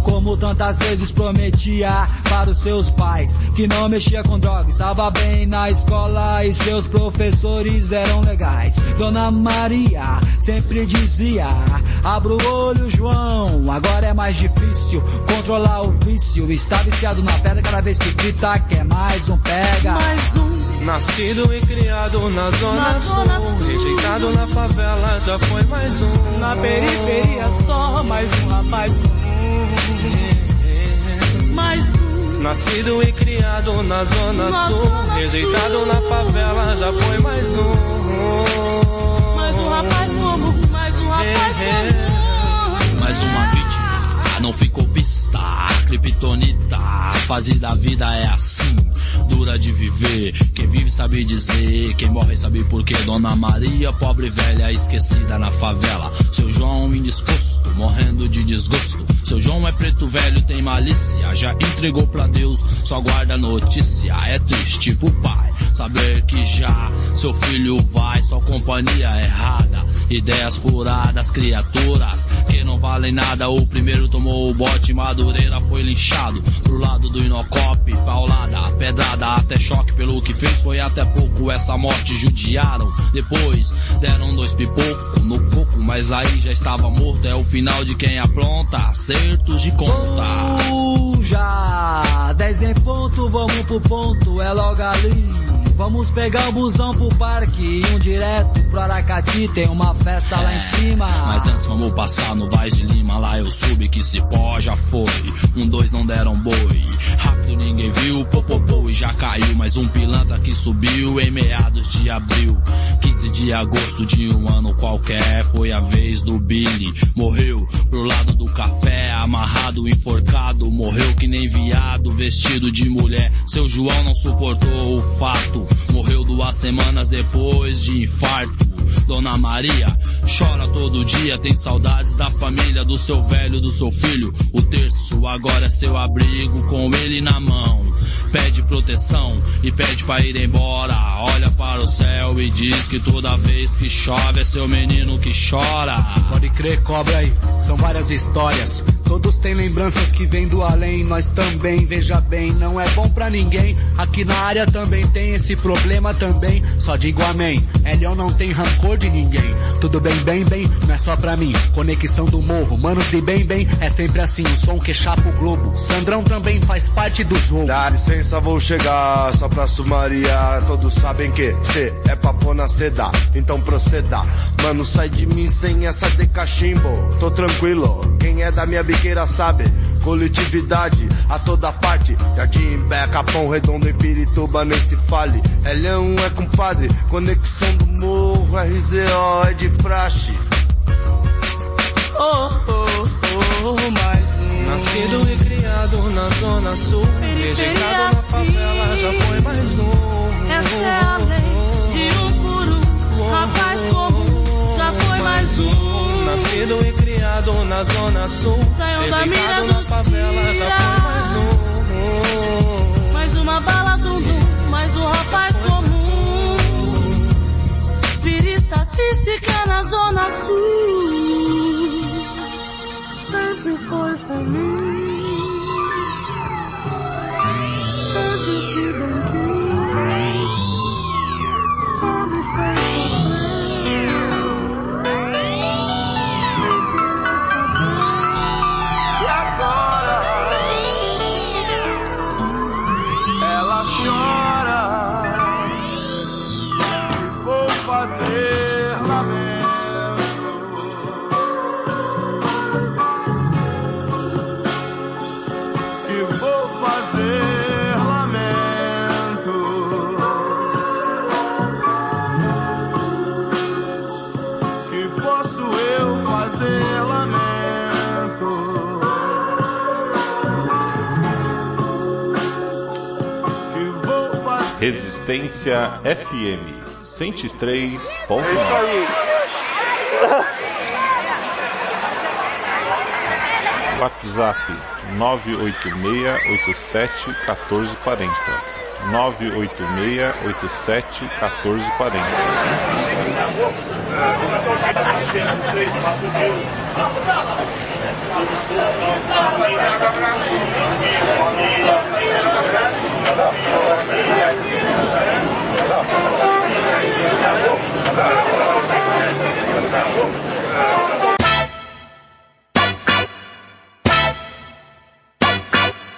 Como tantas vezes prometia para os seus pais que não mexia com drogas, estava bem na escola e seus professores eram legais. Dona Maria sempre dizia: Abra o olho, João. Agora é mais difícil controlar o vício. Está viciado na pedra cada vez que grita quer mais um pega. Mais um. Nascido e criado na zona, Na sul, zona sul. rejeitado na favela, já foi mais um. Na periferia só mais um rapaz comum. Mais um. Nascido e criado na zona Na sul, zona rejeitado sul. na favela, já foi mais um. Mais um rapaz comum, mais um rapaz comum. Mais uma vítima, não ficou pista. Kryptonita, a fase da vida é assim. Dura de viver, quem vive sabe dizer, quem morre sabe por quê. Dona Maria, pobre velha, esquecida na favela. Seu João indisposto, morrendo de desgosto. Seu João é preto velho, tem malícia, já entregou pra Deus, só guarda notícia. É triste pro pai saber que já seu filho vai, só companhia errada. Ideias furadas, criaturas que não valem nada. O primeiro tomou o bote, Madureira foi linchado. Pro lado do Inocop, paulada, pedrada, até choque pelo que fez. Foi até pouco essa morte, judiaram. Depois deram dois pipocos no coco, mas aí já estava morto. É o final de quem apronta, acertos de conta. Já, 10 em ponto, vamos pro ponto, é logo ali. Vamos pegar o busão pro parque, um direto pro Aracati, tem uma festa lá em cima. Mas antes vamos passar no Vaz de Lima, lá eu subi que se pó já foi. Um, dois não deram boi. Rápido ninguém viu, popopô e já caiu. Mais um pilantra que subiu em meados de abril. 15 de agosto de um ano qualquer, foi a vez do Billy. Morreu pro lado do café, amarrado, enforcado. Morreu que nem viado, vestido de mulher. Seu João não suportou o fato. Morreu duas semanas depois de infarto. Dona Maria chora todo dia, tem saudades da família, do seu velho, do seu filho. O terço agora é seu abrigo com ele na mão. Pede proteção e pede pra ir embora. Olha para o céu e diz que toda vez que chove é seu menino que chora. Pode crer, cobra aí, são várias histórias. Todos têm lembranças que vêm do além, nós também, veja bem, não é bom pra ninguém. Aqui na área também tem esse problema também, só digo amém. Elion não tem rancor de ninguém. Tudo bem, bem, bem, não é só pra mim. Conexão do morro, manos de bem, bem, é sempre assim, o som que chapa o globo. Sandrão também faz parte do jogo. Dá licença, vou chegar, só pra sumariar. Todos sabem que cê é papo na seda, então proceda. Mano, sai de mim sem essa de cachimbo. Tô tranquilo, quem é da minha biqueira sabe. Coletividade a toda parte. Jardim, Bé, Capão Redondo, Pirituba, nem se fale. Elhão é compadre, conexão do morro, RZO é de praxe. Oh, oh, oh, mais um. Nascido e criado na zona sul. Rejeitado na favela, já foi mais um. Essa é a lei de um um. Rapaz comum, já foi mais um. Nascido e criado na zona sul. Saiu da mira na favela, já foi mais um. Mais uma bala dum dum, mais um rapaz comum. Vira estatística na zona sul. Fazer. Resistência FM 103. É isso aí. WhatsApp 986871440.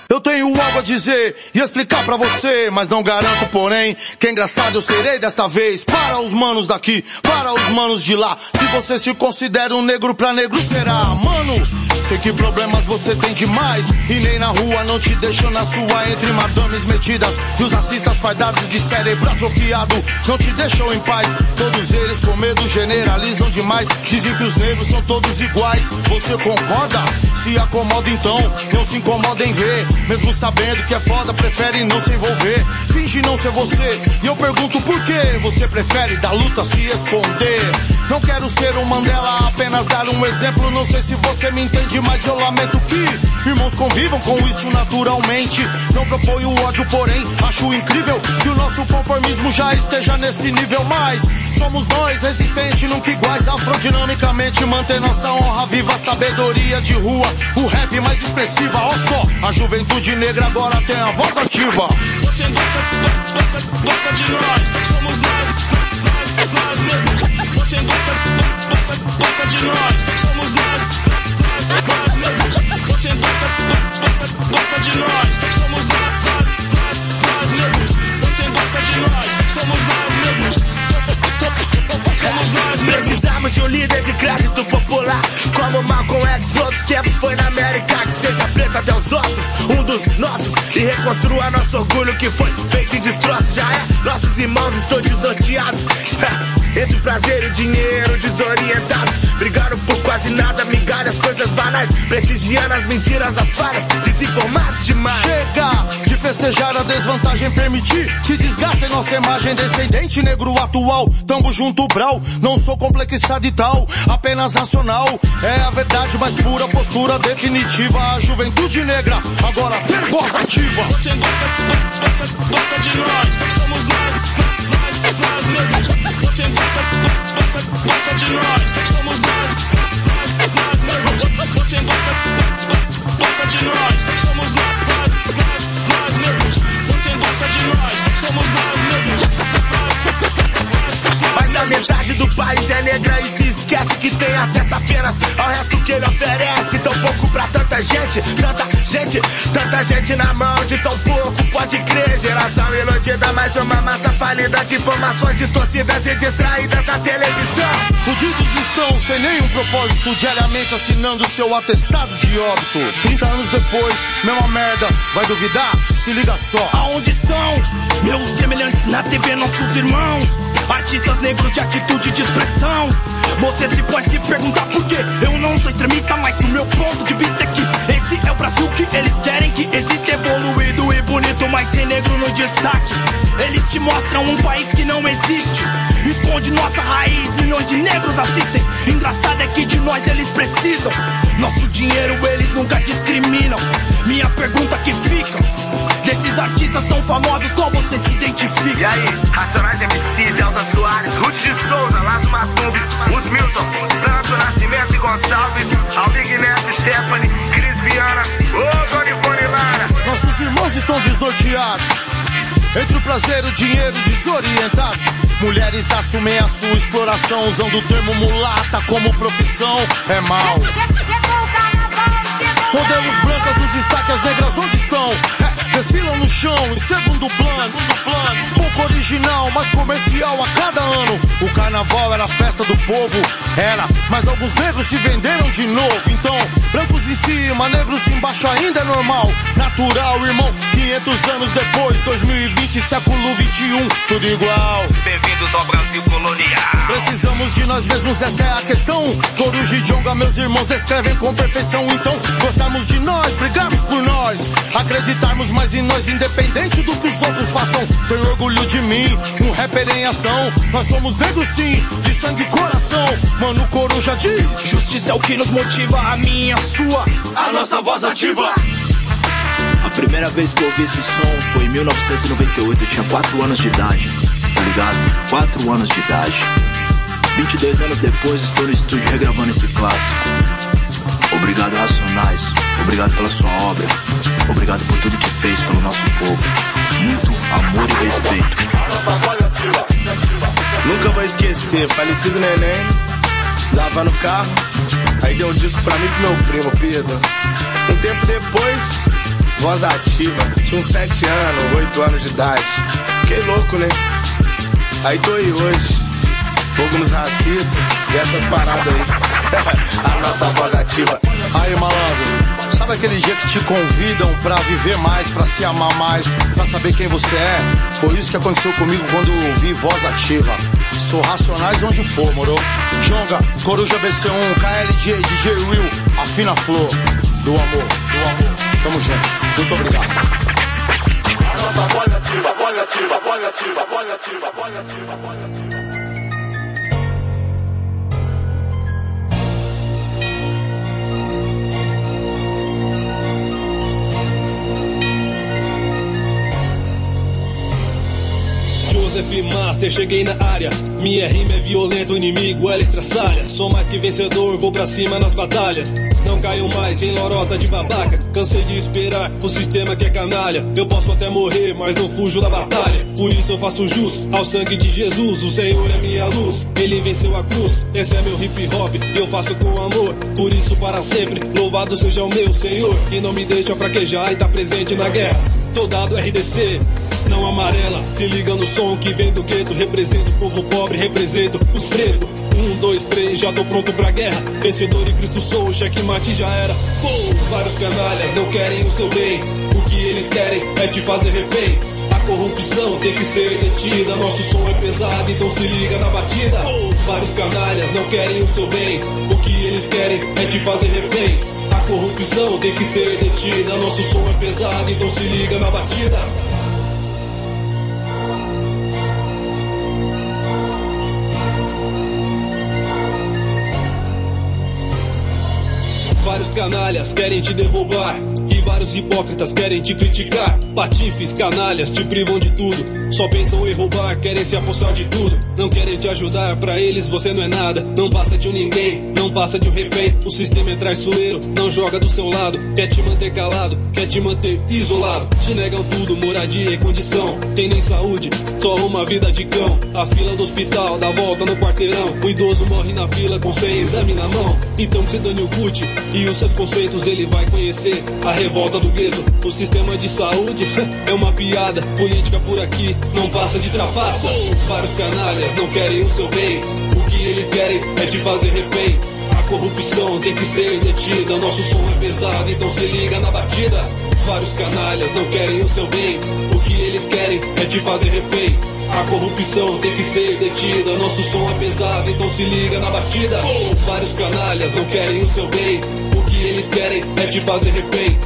Eu tenho algo a dizer e explicar pra você, mas não garanto, porém, que é engraçado eu serei desta vez. Para os manos daqui, para os manos de lá. Se você se considera um negro pra negro será, mano. Sei que problemas você tem demais e nem na rua não te deixam na sua entre madames metidas e os racistas fardados de cérebro atrofiado não te deixam em paz. Todos eles com medo generalizam demais, dizem que os negros são todos iguais. Você concorda? Se acomoda então, não se incomoda em ver Mesmo sabendo que é foda, prefere não se envolver. Finge não ser você. E eu pergunto por que você prefere da luta se esconder. Não quero ser um Mandela, apenas dar um exemplo. Não sei se você me entende, mas eu lamento que irmãos convivam com isso naturalmente. Não proponho ódio, porém, acho incrível que o nosso conformismo já esteja nesse nível. Mas somos nós, resistentes, nunca iguais, afrodinamicamente. Manter nossa honra viva, sabedoria de rua. O rap mais expressiva, ó só, a juventude negra agora tem a voz ativa. Gosta, gosta, gosta de nós, somos nós, nós, nós mesmos. Você gosta, gosta, gosta de nós, somos nós. Você gosta, gosta, gosta de nós, somos nós, nós, nós mesmos. Você gosta de nós, somos nós mesmos. Precisamos de um líder de crédito popular Como Malcolm X, outros tempos foi na América Que seja preto até os ossos, um dos nossos E reconstrua nosso orgulho que foi feito em destroços Já é, nossos irmãos estão desnorteados Entre prazer e dinheiro, desorientados Brigaram por quase nada, migalhas, coisas banais Prestigiando as mentiras, as falhas, desinformados demais Chega de festejar a desvantagem, permitir que desgastem nossa imagem descendente negro atual. Tamo junto, brau, não sou complexado e tal, apenas racional. É a verdade mais pura, postura definitiva. A juventude negra agora tem voz ativa. Você gosta, gosta, gosta de nós, somos nós, nós, nós mesmos. Você gosta, gosta, gosta de nós, somos nós, nós, nós mesmos. Você gosta, gosta, gosta de nós, somos nós, nós, nós, nós mesmos. Você gosta de nós, somos nós mesmos. Mas da metade do país é negra e se esquece que tem acesso apenas ao resto que ele oferece. Tão pouco pra tanta gente, tanta gente, tanta gente na mão de tão pouco, pode crer. Geração iludida, mais uma massa falida de informações distorcidas e distraídas na televisão. Fudidos estão sem nenhum propósito, diariamente assinando seu atestado de óbito. 30 anos depois, mesma merda, vai duvidar? Se liga só. Aonde estão meus semelhantes na TV, nossos irmãos? Artistas negros de atitude de expressão. Você se pode se perguntar por quê. Eu não sou extremista, mas o meu ponto de vista é que esse é o Brasil que eles querem que existe evoluído e bonito, mas sem negro no destaque. Eles te mostram um país que não existe. Esconde nossa raiz, milhões de negros assistem. Engraçado é que de nós eles precisam. Nosso dinheiro eles nunca discriminam. Minha pergunta que fica. Desses artistas tão famosos, qual você se identifica? E aí, Racionais MCs, Elza Soares, Ruth de Souza, Lazo Matumbi, os Milton, Entre o prazer e o dinheiro desorientados. Mulheres assumem a sua exploração usando o termo mulata como profissão. É mal. Modelos brancas nos destaques, as negras onde estão? Desfilam no chão, em segundo plano. Segundo plano. Pouco original, mas comercial a cada ano. O carnaval era a festa do povo, era. Mas alguns negros se venderam de novo. Então, brancos em cima, negros embaixo ainda é normal. Natural, irmão, 500 anos depois, 2020, século 21, tudo igual. Bem-vindos ao Brasil colonial. Precisamos de nós mesmos, essa é a questão. Coruja e Jonga, meus irmãos, descrevem com perfeição. Então, gostamos de nós, brigamos por nós. Acreditarmos mais em nós, independente do que os outros façam. Tenho orgulho de mim, um rapper em ação. Nós somos negros sim, de sangue e coração. Mano, Coruja diz: Justiça é o que nos motiva, a minha, a sua, a nossa voz ativa. A primeira vez que eu ouvi esse som foi em 1998, eu tinha 4 anos de idade, tá ligado? 4 anos de idade. 22 anos depois estou no estúdio regravando esse clássico. Obrigado Racionais, obrigado pela sua obra, obrigado por tudo que fez pelo nosso povo. Muito amor e respeito. Nunca vou esquecer, falecido neném, lava no carro, aí deu um disco pra mim e pro meu primo, Pedro. Um tempo depois, voz ativa, tinha uns 7 anos, 8 anos de idade. Fiquei louco, né? Aí tô aí hoje, fogo nos racistas e essas paradas aí. a nossa voz ativa. Aí, malandro, sabe aquele dia que te convidam pra viver mais, pra se amar mais, pra saber quem você é? Foi isso que aconteceu comigo quando ouvi voz ativa. Sou racionais onde for, moro? Jonga, Coruja BC1, KLJ, DJ Will, a fina flor do amor, do amor. Tamo junto. Muito obrigado. A nossa voz ativa, voz ativa, voz ativa, voz ativa, voz ativa, voz ativa. Joseph Master, cheguei na área. Minha rima é violenta, o inimigo ela estraçalha. Sou mais que vencedor, vou pra cima nas batalhas. Não caio mais em lorota de babaca. Cansei de esperar o sistema que é canalha. Eu posso até morrer, mas não fujo da batalha. Por isso eu faço jus ao sangue de Jesus. O Senhor é minha luz, ele venceu a cruz. Esse é meu hip hop eu faço com amor. Por isso, para sempre, louvado seja o meu Senhor. E não me deixa fraquejar e tá presente na guerra. Soldado RDC, não amarela. Se liga no som que vem do gueto. Represento o povo pobre, represento os pretos. Um, dois, três, já tô pronto pra guerra. Vencedor em Cristo sou, checkmate já era. Vários canalhas não querem o seu bem. O que eles querem é te fazer refém. A corrupção tem que ser detida. Nosso som é pesado, então se liga na batida. Vários canalhas não querem o seu bem. O que eles querem é te fazer refém. A corrupção tem que ser detida. Nosso som é pesado, então se liga na batida. Vários canalhas querem te derrubar. E vários hipócritas querem te criticar. Patifes, canalhas, te privam de tudo. Só pensam em roubar, querem se apossar de tudo. Não querem te ajudar, pra eles você não é nada. Não passa de um ninguém, não passa de um refém. O sistema é traiçoeiro, não joga do seu lado. Quer te manter calado, quer te manter isolado. Te negam tudo, moradia e condição. Tem nem saúde, só uma vida de cão. A fila do hospital dá volta no quarteirão. O idoso morre na fila com sem exame na mão. Então se dane o cut e os seus conceitos ele vai conhecer. A revolta do gueto, o sistema de saúde é uma piada. Política por aqui não passa de trapaça. Vários canalhas não querem o seu bem. O que eles querem é te fazer refém. A corrupção tem que ser detida. Nosso som é pesado, então se liga na batida. Vários canalhas não querem o seu bem. O que eles querem é te fazer refém. A corrupção tem que ser detida. Nosso som é pesado, então se liga na batida. Vários canalhas não querem o seu bem. O que eles querem é te fazer refém.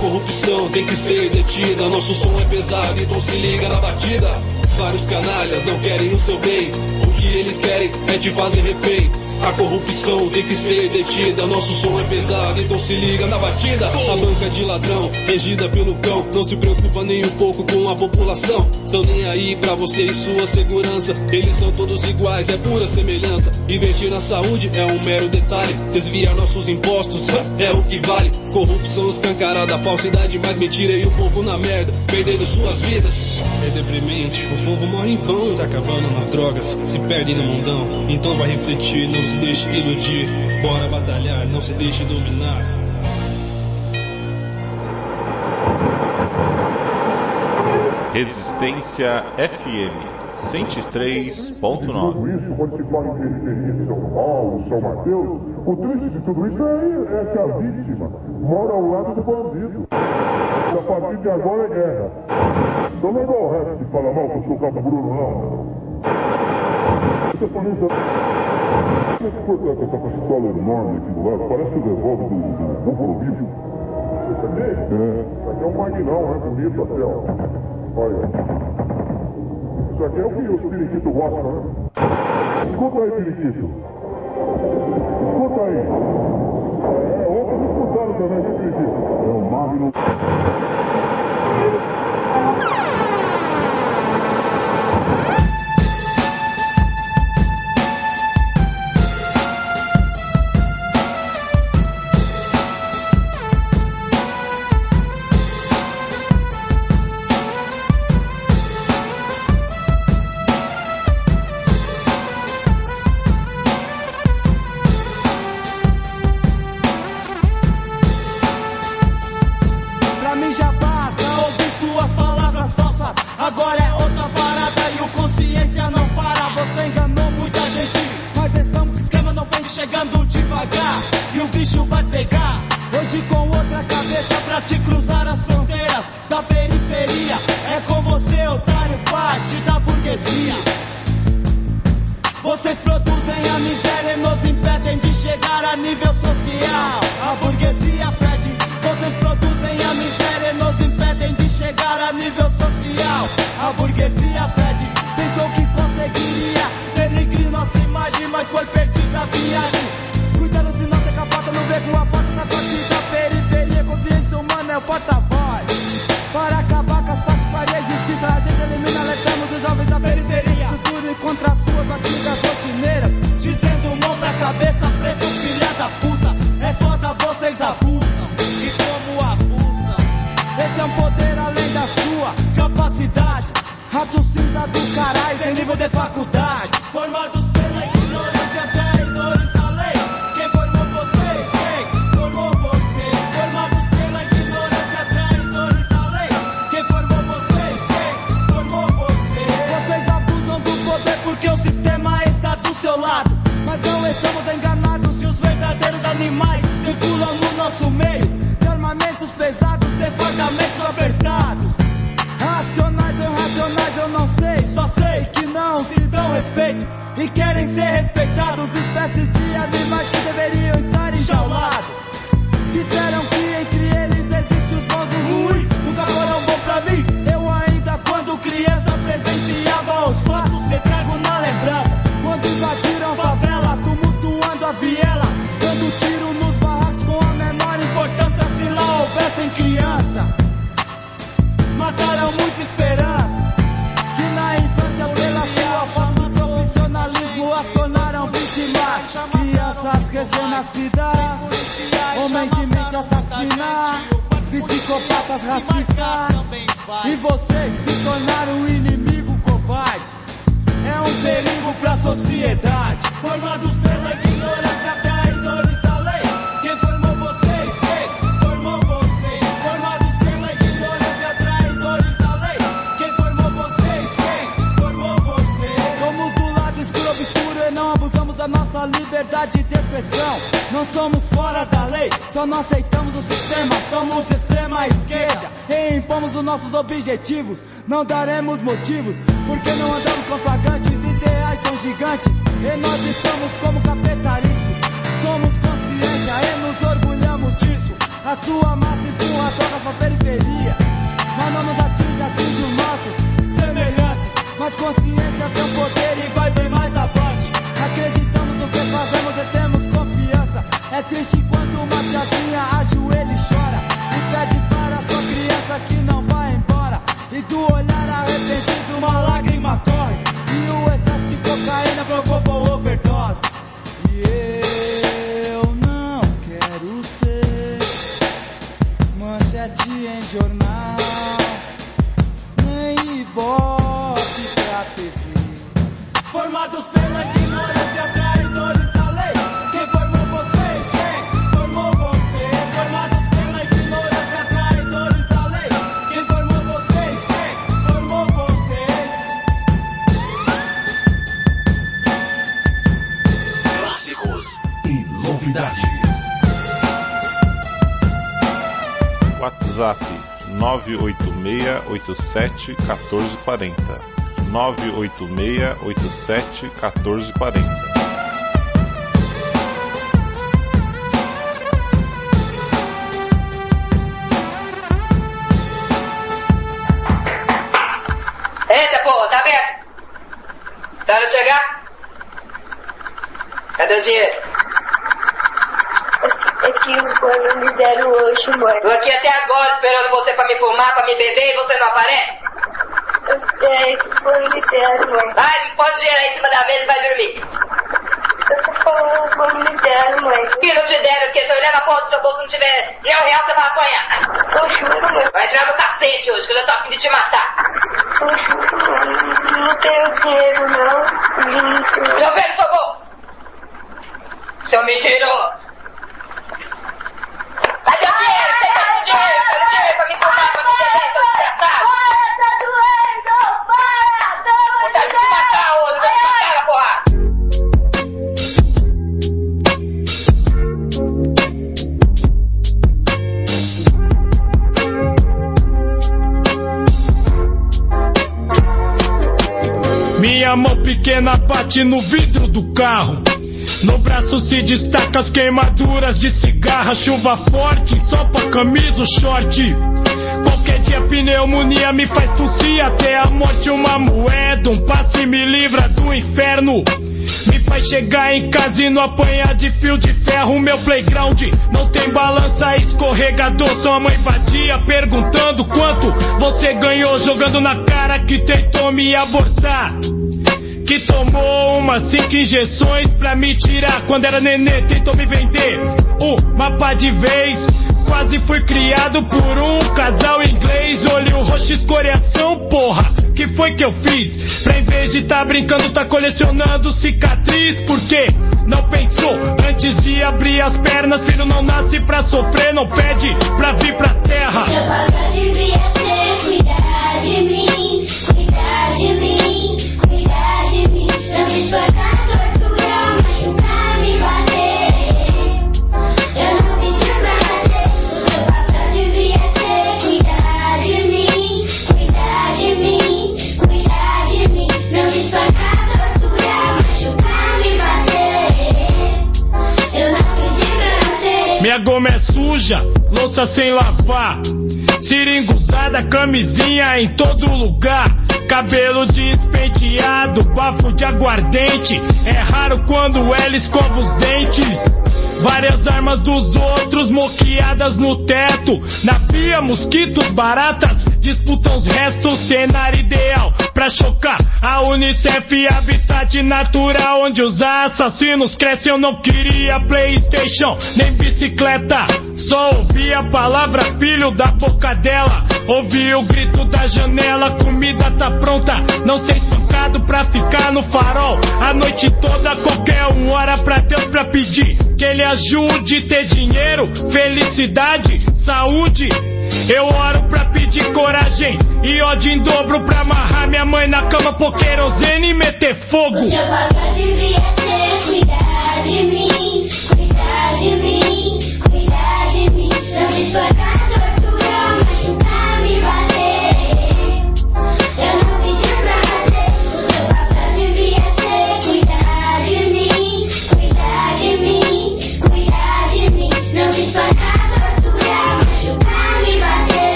Corrupção tem que ser detida. Nosso som é pesado, então se liga na batida. Vários canalhas não querem o seu bem. O que eles querem é te fazer refém. A corrupção tem que ser detida. Nosso som é pesado, então se liga na batida. A banca de ladrão, regida pelo cão, não se preocupa nem um pouco com a população. Tão nem aí pra você e sua segurança. Eles são todos iguais, é pura semelhança. Investir na saúde é um mero detalhe. Desviar nossos impostos é o que vale. Corrupção escancarada, falsidade, mais mentira e o povo na merda, perdendo suas vidas. É deprimente, o povo morre em vão, se acabando nas drogas, se perde no mundão. Então vai refletir, não se deixe iludir. Bora batalhar, não se deixe dominar. Resistência FM 103.9 Tudo isso, quando se fala em periferia de São Paulo, São Mateus, o triste de tudo isso é, é que a vítima mora ao lado do bandido. E a partir de agora é guerra. Então não é igual o resto que fala mal, que eu sou Bruno, não. Essa polícia... Como que foi com essa pistola enorme aqui do lado? Parece o revólver do, do Búfalo Bill. Esse? É. Isso aqui é um magnão, é bonito até, ó. Olha. Isso aqui é o que os periquitos gostam, né? Escuta aí, periquito. Escuta aí. É, outros escutaram também, viu, periquito? É o Magno. cabeça preta, filha da puta. É foda, vocês abusam. E como abusa. Esse é um poder além da sua capacidade. Rato cinza do caralho, tem nível de faculdade. objetivos, não daremos motivos. 1440. 986 87 1440. que não te deram, porque se eu olhar na porta do seu bolso e não tiver nem real, você vai apanhar. Vai entrar no cacete hoje, que eu já tô afim de te matar. Não tenho dinheiro, não. Meu velho, socorro! Seu mentiroso! pequena bate no vidro do carro. No braço se destaca as queimaduras de cigarra, chuva forte, só pra camisa, short. Qualquer dia pneumonia me faz tossir até a morte uma moeda, um passe me livra do inferno. Me faz chegar em casa e não apanhar de fio de ferro. Meu playground não tem balança, escorregador. Sua mãe vadia perguntando quanto você ganhou jogando na cara que tentou me abortar. Que tomou umas cinco injeções pra me tirar quando era nenê, tentou me vender uma pá de vez. Quase fui criado por um casal inglês. Olho roxo, escoriação, porra. Que foi que eu fiz? Pra em vez de tá brincando, tá colecionando cicatriz. Por quê? Não pensou antes de abrir as pernas. Filho não nasce pra sofrer, não pede pra vir pra terra. Seu devia suja, louça sem lavar. Seringa usada, camisinha em todo lugar. Cabelo despenteado, bafo de aguardente. É raro quando ela escova os dentes. Várias armas dos outros moqueadas no teto. Na pia, mosquitos, baratas disputam os restos. Cenário ideal pra chocar a Unicef, habitat natural onde os assassinos crescem. Eu não queria PlayStation nem bicicleta. Só ouvi a palavra filho da boca dela. Ouvi o grito da janela, comida tá pronta. Não ser espancado pra ficar no farol. A noite toda, qualquer uma hora pra Deus pra pedir que ele ajude. Ter dinheiro, felicidade, saúde. Eu oro pra pedir coragem e ódio em dobro pra amarrar minha mãe na cama, pôr querosene e meter fogo. O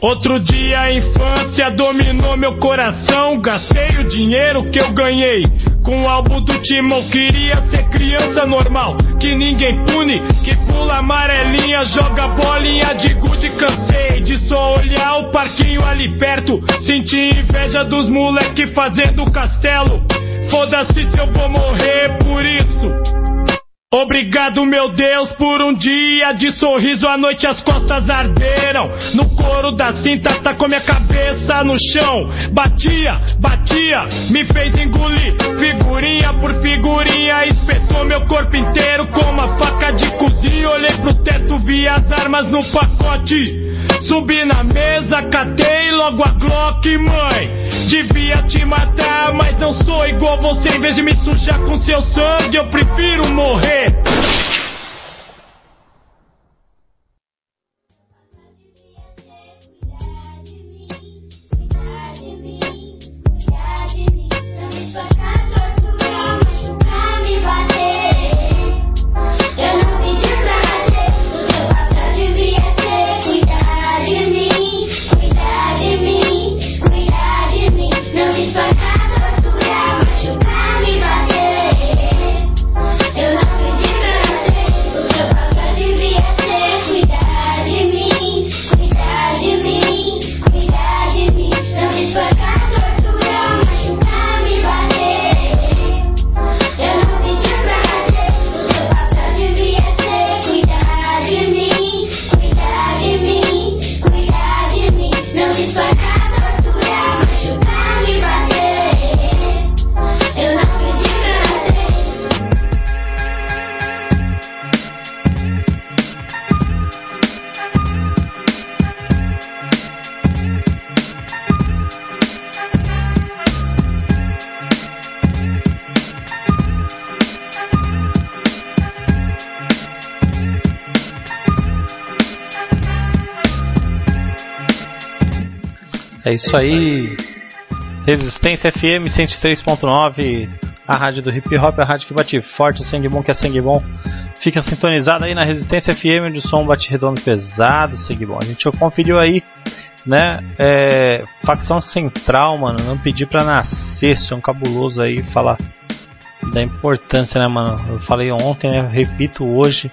Outro dia a infância dominou meu coração. Gastei o dinheiro que eu ganhei. Com o álbum do Timão, queria ser criança normal. Que ninguém pune, que pula amarelinha, joga bolinha de gude. Cansei de só olhar o parquinho ali perto. Senti inveja dos moleque fazendo castelo. Foda-se se eu vou morrer por isso. Obrigado, meu Deus, por um dia de sorriso. À noite as costas arderam. No couro da cinta tacou minha cabeça no chão. Batia, batia, me fez engolir. Figurinha por figurinha, espetou meu corpo inteiro com uma faca de cozinha. Olhei pro teto, vi as armas no pacote. Subi na mesa, catei logo a Glock, mãe. Devia te matar, mas não sou igual você. Em vez de me sujar com seu sangue, eu prefiro morrer. É isso aí. Resistência FM 103.9, a rádio do hip hop, a rádio que bate forte, o sangue bom que é sangue bom. Fica sintonizado aí na Resistência FM, onde o som bate redondo pesado, segue bom. A gente conferiu aí, né? É, facção Central, mano. Não pedir pra nascer, som cabuloso aí, falar da importância, né, mano? Eu falei ontem, né? Repito hoje,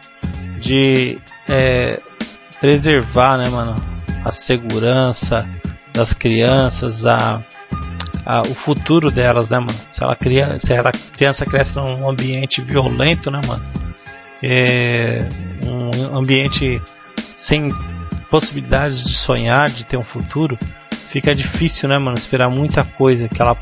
de é, preservar, né, mano? A segurança das crianças, a, a, o futuro delas, né, mano? Se ela cria, se ela criança cresce num ambiente violento, né, mano? É, um ambiente sem possibilidades de sonhar, de ter um futuro, fica difícil, né, mano? Esperar muita coisa que ela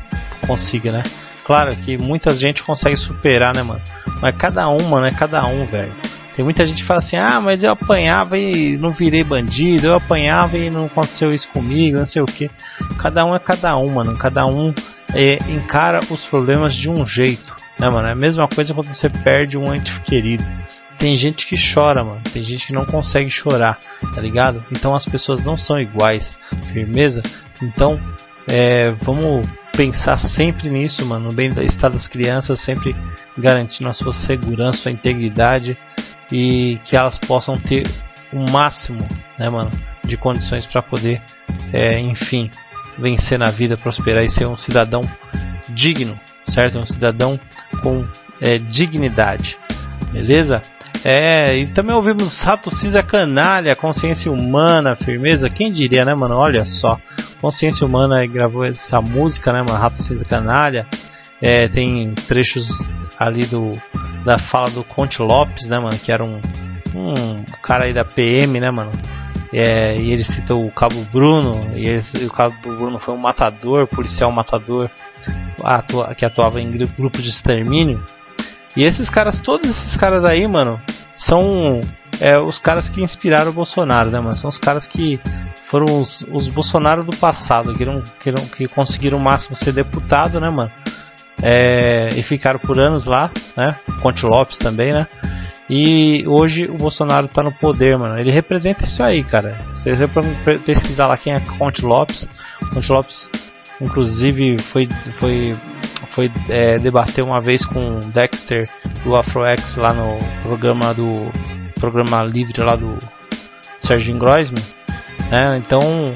consiga, né? Claro que muita gente consegue superar, né, mano? Mas cada um, mano, é cada um, velho. Tem muita gente que fala assim, ah, mas eu apanhava e não virei bandido, eu apanhava e não aconteceu isso comigo, não sei o que. Cada um é cada um, mano. Cada um é, encara os problemas de um jeito, né, mano? É a mesma coisa quando você perde um ente querido. Tem gente que chora, mano. Tem gente que não consegue chorar, tá ligado? Então as pessoas não são iguais, firmeza? Então, é, vamos pensar sempre nisso, mano, no bem-estar das crianças, sempre garantindo a sua segurança, sua integridade e que elas possam ter o máximo, né, mano, de condições para poder, é, enfim, vencer na vida, prosperar e ser um cidadão digno, certo? Um cidadão com é, dignidade, beleza? É, e também ouvimos Rato Cinza Canalha, Consciência Humana, Firmeza. Quem diria, né, mano? Olha só. Consciência Humana gravou essa música, né, mano? Rato Cinza Canalha. É, tem trechos ali do da fala do Conte Lopes, né, mano? Que era um, um cara aí da PM, né, mano? É, e ele citou o Cabo Bruno, e ele, o Cabo Bruno foi um matador, policial matador, atua, que atuava em grupo de extermínio. E esses caras, todos esses caras aí, mano, são é, os caras que inspiraram o Bolsonaro, né, mano? São os caras que foram os, os Bolsonaro do passado, que, não, que, não, que conseguiram o máximo ser deputado, né, mano? É, e ficaram por anos lá, né? Conte Lopes também, né? E hoje o Bolsonaro tá no poder, mano. Ele representa isso aí, cara. Você vai pesquisar lá quem é Conte Lopes. Conte Lopes, inclusive, foi, foi foi é, debater uma vez com o Dexter do AfroX lá no programa do programa livre lá do Serginho Groisman, né? Então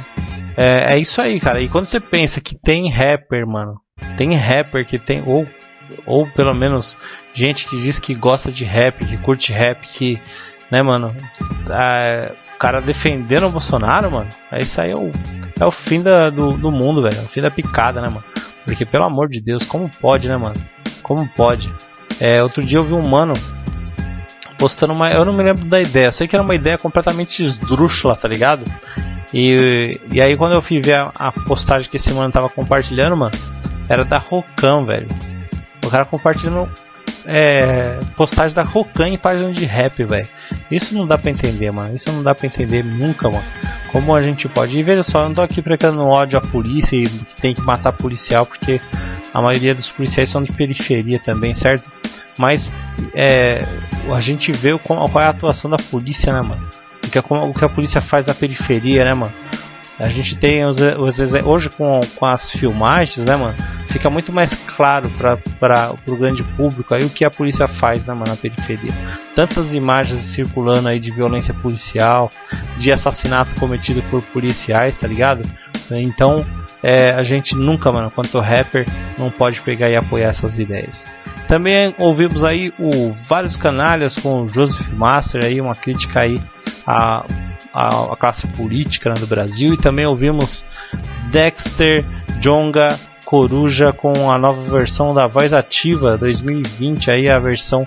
é, é, isso aí, cara. E quando você pensa que tem rapper, mano, tem rapper que tem ou ou pelo menos gente que diz que gosta de rap, que curte rap, que né, mano, é, o cara defendendo o Bolsonaro, mano, isso aí é o, é o fim da, do, do mundo, velho, é o fim da picada, né, mano. Porque, pelo amor de Deus, como pode, né, mano? Como pode? É, outro dia eu vi um mano postando uma. Eu não me lembro da ideia, eu sei que era uma ideia completamente esdrúxula, tá ligado? E, e aí quando eu fui ver a, a postagem que esse mano tava compartilhando, mano, era da Rocan, velho. O cara compartilhando é, postagem da Rocan em página de rap, velho. Isso não dá pra entender, mano. Isso não dá pra entender nunca, mano. Como a gente pode. E veja só, eu não tô aqui pregando ódio à polícia e tem que matar policial, porque a maioria dos policiais são de periferia também, certo? Mas é, a gente vê qual é a atuação da polícia, né, mano? O que a polícia faz na periferia, né, mano? A gente tem os, os, hoje com, com as filmagens, né, mano? Fica muito mais claro para o grande público aí o que a polícia faz né, mano, na periferia. Tantas imagens circulando aí de violência policial, de assassinato cometido por policiais, tá ligado? Então, é, a gente nunca, mano, quanto rapper, não pode pegar e apoiar essas ideias. Também ouvimos aí o Vários Canalhas com o Joseph Master aí, uma crítica aí a, a classe política né, do Brasil e também ouvimos Dexter, Jonga, Coruja com a nova versão da Voz Ativa 2020 aí a versão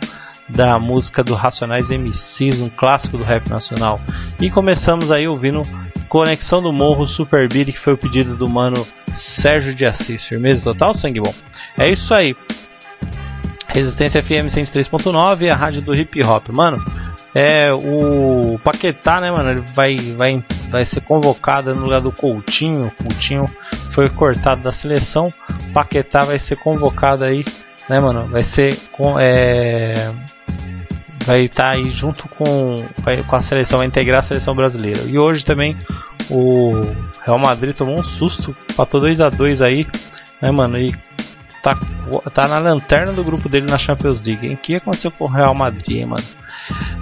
da música do Racionais MCs, um clássico do rap nacional. E começamos aí ouvindo Conexão do Morro Super Beat, que foi o pedido do mano Sérgio de Assis. Firmeza total, sangue bom. É isso aí. Resistência FM 103.9, a rádio do hip hop. Mano, é, o Paquetá, né, mano, ele vai, vai, vai ser convocado no lugar do Coutinho. Coutinho foi cortado da seleção. Paquetá vai ser convocado aí, né, mano? Vai ser com, é, vai estar tá aí junto com, com a seleção, vai integrar a seleção brasileira. E hoje também o Real Madrid tomou um susto, patou 2 a 2 aí, né, mano? E tá, tá na lanterna do grupo dele na Champions League. O que aconteceu com o Real Madrid, mano?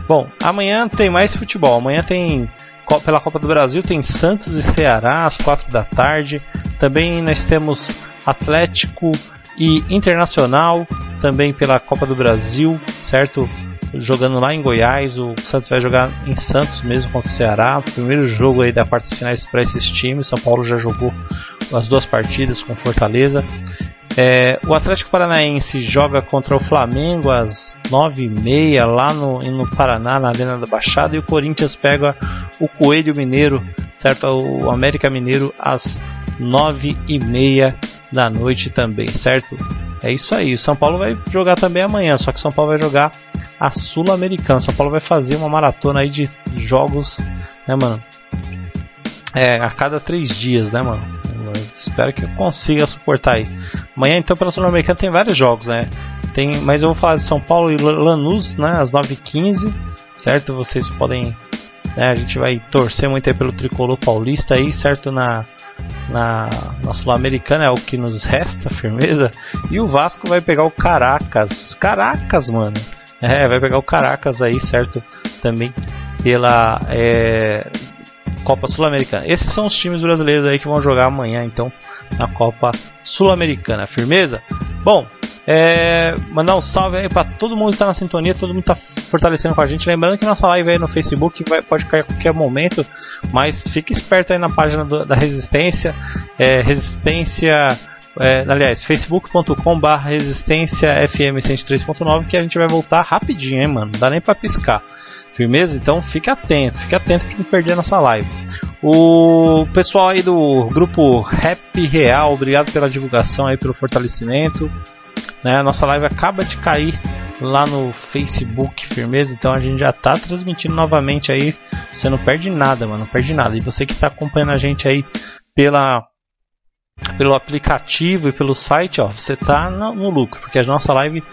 Bom, amanhã tem mais futebol. Amanhã tem pela Copa do Brasil tem Santos e Ceará às quatro da tarde. Também nós temos Atlético e Internacional também pela Copa do Brasil, certo? Jogando lá em Goiás, o Santos vai jogar em Santos mesmo contra o Ceará. Primeiro jogo aí da quartas finais para esses times. São Paulo já jogou as duas partidas com Fortaleza. É, o Atlético Paranaense joga contra o Flamengo às 9h30 lá no, no Paraná, na Arena da Baixada, e o Corinthians pega o Coelho Mineiro, certo? O América Mineiro às 9h30 da noite também, certo? É isso aí. O São Paulo vai jogar também amanhã, só que São Paulo vai jogar a Sul-Americana. São Paulo vai fazer uma maratona aí de jogos, né, mano? É, a cada três dias, né, mano? Espero que eu consiga suportar aí. Amanhã, então, pela Sul-Americana tem vários jogos, né? Tem, mas eu vou falar de São Paulo e Lanús, né? Às 9h15, certo? Vocês podem. Né, a gente vai torcer muito aí pelo tricolor paulista aí, certo? Na, na, na Sul-Americana é o que nos resta, firmeza. E o Vasco vai pegar o Caracas. Caracas, mano. É, vai pegar o Caracas aí, certo? Também pela é, Copa Sul-Americana. Esses são os times brasileiros aí que vão jogar amanhã, então, na Copa Sul-Americana. Firmeza? Bom, é, mandar um salve aí para todo mundo que tá na sintonia, todo mundo tá fortalecendo com a gente. Lembrando que nossa live aí no Facebook vai, pode cair a qualquer momento, mas fique esperto aí na página do, da Resistência, é, Resistência, é, aliás, facebook.com barra Resistência FM 103.9 que a gente vai voltar rapidinho, hein, mano, não dá nem pra piscar. Firmeza? Então fique atento, fique atento para não perder a nossa live. O pessoal aí do grupo Rap Real, obrigado pela divulgação aí, pelo fortalecimento. Né? A nossa live acaba de cair lá no Facebook, firmeza. Então a gente já tá transmitindo novamente aí. Você não perde nada, mano, não perde nada. E você que tá acompanhando a gente aí pela pelo aplicativo e pelo site, ó, você tá no, no lucro, porque a nossa live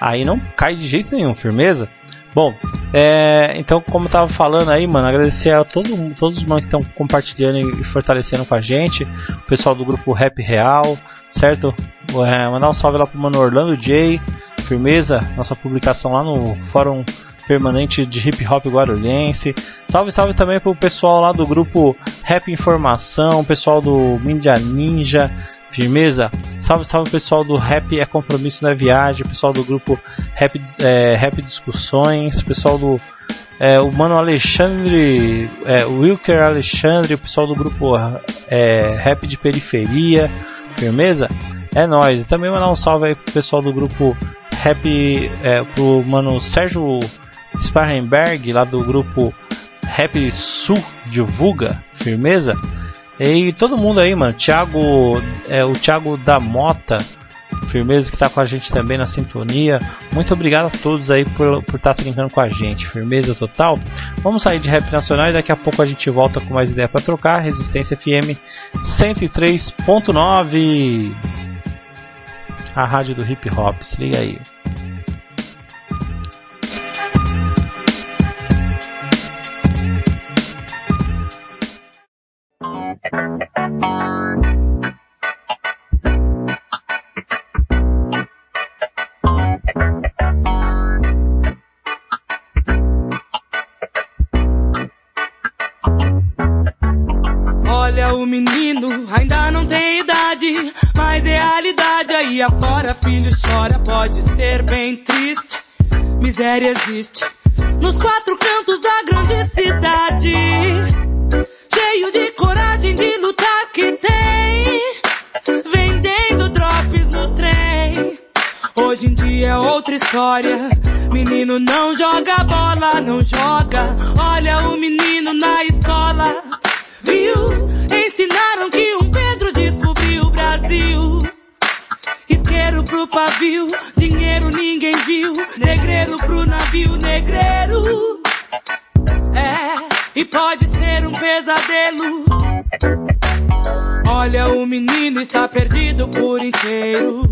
aí não cai de jeito nenhum, firmeza? Bom, é, então como eu tava falando aí, mano, agradecer a todo, todos os manos que estão compartilhando e fortalecendo com a gente, o pessoal do grupo Rap Real, certo? É, mandar um salve lá pro mano Orlando J, firmeza, nossa publicação lá no Fórum Permanente de Hip Hop Guarulhense. Salve, salve também pro pessoal lá do grupo Rap Informação, pessoal do Mídia Ninja, Firmeza? Salve, salve pessoal do Rap é Compromisso na Viagem, pessoal do grupo Rap, é, Rap Discussões, pessoal do é, o Mano Alexandre, é, Wilker Alexandre, o pessoal do grupo é, Rap de Periferia, firmeza? É nóis. E também mandar um salve aí pro pessoal do grupo Rap, é, pro mano Sérgio Sparrenberg, lá do grupo Rap Sul Divulga, firmeza? E todo mundo aí, mano. Thiago, é, o Thiago da Mota, firmeza, que tá com a gente também na sintonia. Muito obrigado a todos aí por por estar tá trincando com a gente. Firmeza total. Vamos sair de rap nacional e daqui a pouco a gente volta com mais ideia para trocar. Resistência FM 103.9. A rádio do hip hop. Se liga aí. Olha o menino, ainda não tem idade, mas realidade aí afora, filho chora, pode ser bem triste. Miséria existe nos quatro cantos da grande cidade, cheio de coragem de lutar que tem, vendendo drops no trem. Hoje em dia é outra história. Menino não joga bola, não joga. Olha o menino na escola. Viu? Ensinaram que um Pedro descobriu o Brasil. Isqueiro pro pavio, dinheiro ninguém viu. Negreiro pro navio, negreiro. É, e pode ser um pesadelo. Olha, o menino está perdido por inteiro.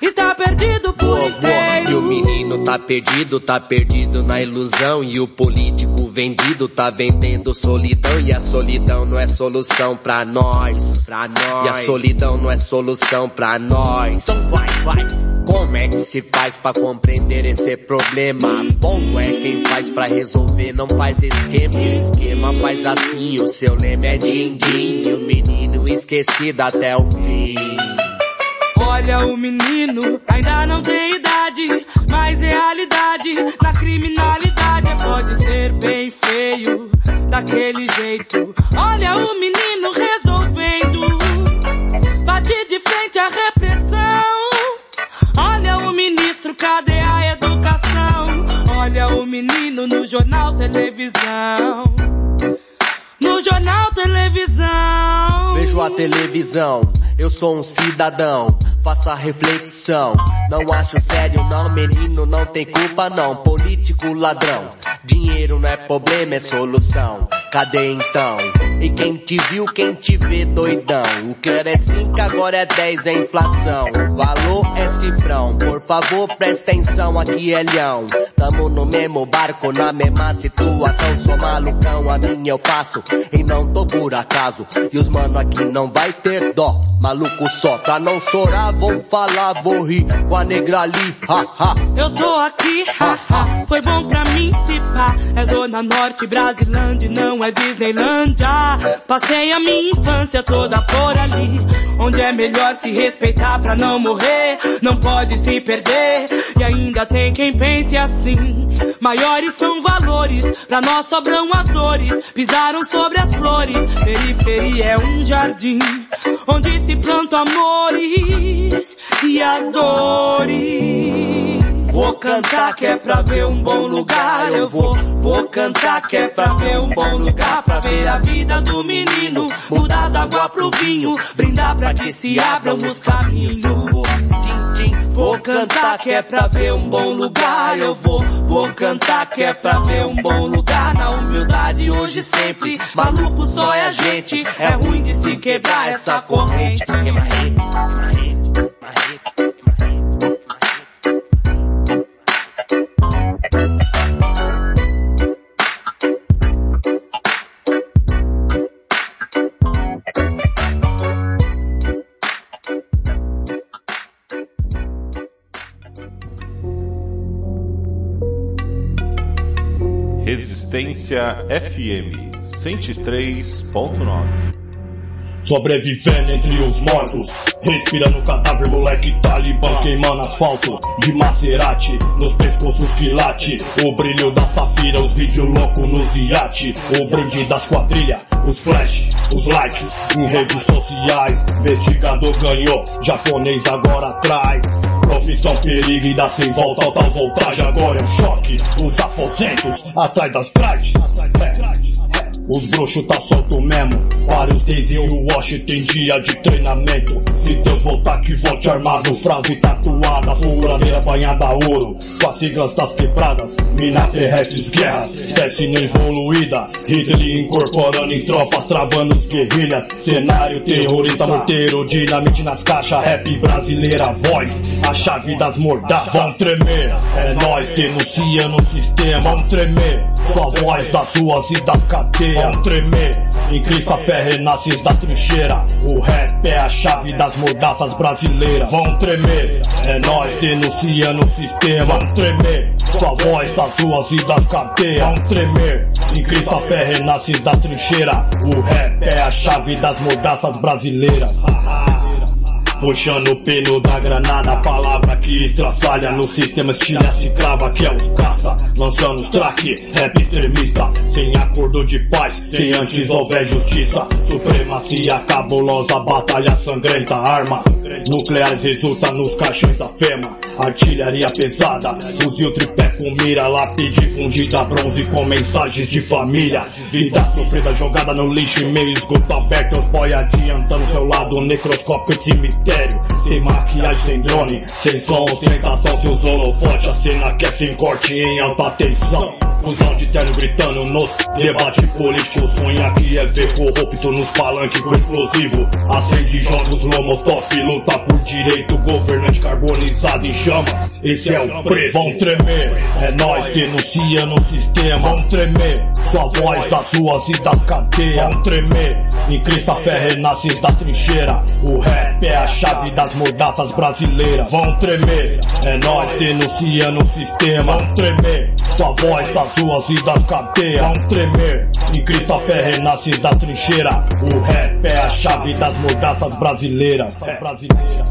Está perdido por inteiro. E o menino tá perdido, tá perdido na ilusão. E o político vendido tá vendendo solidão. E a solidão não é solução pra nós. Pra nós. E a solidão não é solução pra nós. Então vai, vai. Como é que se faz pra compreender esse problema? Bom é quem faz pra resolver, não faz esquema. E o esquema faz assim, o seu lema é din-din. E o menino esquecido até o fim. Olha o menino, ainda não tem idade, mas realidade na criminalidade pode ser bem feio, daquele jeito. Olha o menino resolvendo, bate de frente à repressão. Olha o ministro, cadê a educação? Olha o menino no jornal televisão. No jornal televisão. Vejo a televisão, eu sou um cidadão, faço a reflexão. Não acho sério não, menino, não tem culpa não. Político ladrão, dinheiro não é problema, é solução. Cadê então? E quem te viu, quem te vê doidão. O que era é 5, agora é 10, é inflação. Valor é cifrão, por favor presta atenção, aqui é leão. Tamo no mesmo barco, na mesma situação. Sou malucão, a minha eu faço, e não tô por acaso. E os mano aqui não vai ter dó. Maluco só, pra não chorar, vou falar, vou rir com a negra ali, ha, ha. Eu tô aqui, haha, foi bom pra mim se pá. É Zona Norte, Brasilândia, não é Disneylândia. Passei a minha infância toda por ali, onde é melhor se respeitar pra não morrer. Não pode se perder, e ainda tem quem pense assim. Maiores são valores, pra nós sobram as dores. Pisaram sobre as flores, periferia é um jardim, onde se plantam amores e as dores. Vou cantar que é pra ver um bom lugar, eu vou, vou cantar que é pra ver um bom lugar, pra ver a vida do menino, mudar da água pro vinho, brindar pra que se abram os caminhos. Vou cantar que é pra ver um bom lugar, eu vou, vou cantar que é pra ver um bom lugar, na humildade hoje sempre, maluco só é a gente, é ruim de se quebrar essa corrente. Resistência FM 103.9 Sobrevivendo entre os mortos Respirando cadáver, moleque talibã Queimando asfalto de Maserati Nos pescoços que late O brilho da safira, os vídeos loucos nos iate O brinde das quadrilhas, os flash, os likes Em redes sociais, investigador ganhou Japonês agora traz Profissão perigo e dá sem volta Alta voltagem, agora é um choque Os aposentos, atrás das grades os bruxos tá solto mesmo. Vários days em Washington, dia de treinamento. Se Deus voltar que volte armado, frase tatuada, furadeira banhada a ouro. Com as siglas das quebradas, minas terrestres, guerras, destino evoluída. Ridley incorporando em tropas, travando os guerrilhas. Cenário terrorista, morteiro, dinamite nas caixas, rap brasileira, voz. A chave das mordaças, vão tremer. É nós denunciando o sistema, vão tremer. Sua voz das ruas e das cadeias vão tremer. Em Cristo a fé renasce da trincheira. O rap é a chave das mordaças brasileiras. Vão tremer, é nós denunciando o sistema. Vão tremer, sua voz das ruas e das cadeias. Vão tremer, em Cristo a fé renasce da trincheira. O rap é a chave das mordaças brasileiras. Puxando o pelo da granada, palavra que estraçalha no sistema estilha se crava que é os caça, lançando os traque, rap extremista, sem acordo de paz, sem antes houver justiça, supremacia cabulosa, batalha sangrenta, armas nucleares resulta nos caixões da fema, artilharia pesada, fuzil tripé com mira, lápide fundida, bronze com mensagens de família, vida sofrida jogada no lixo meio. Esgoto aberto, os boy adiantando seu lado necroscópio e cemitério, sem maquiagem, sem drone, sem som, ostentação, seus holofotes, a cena que é sem corte em alta tensão. Fusão de terno gritando nos debate político. Sonha que é ver corrupto nos palanques com explosivo. Acende jogos Lomotov, luta por direito. Governante carbonizado em chamas. Esse é o preço. Vão tremer, é nós denunciando o sistema. Vão tremer, sua voz das ruas e das cadeias. Vão tremer, em Cristo a fé renasce da trincheira. O rap é a chave das mordaças brasileiras. Vão tremer, é nós denunciando o sistema. Vão tremer, sua voz das ruas e das cadeias. Vão tremer, em Cristo a fé renasce da trincheira. O rap é a chave das mordaças brasileiras. É brasileira.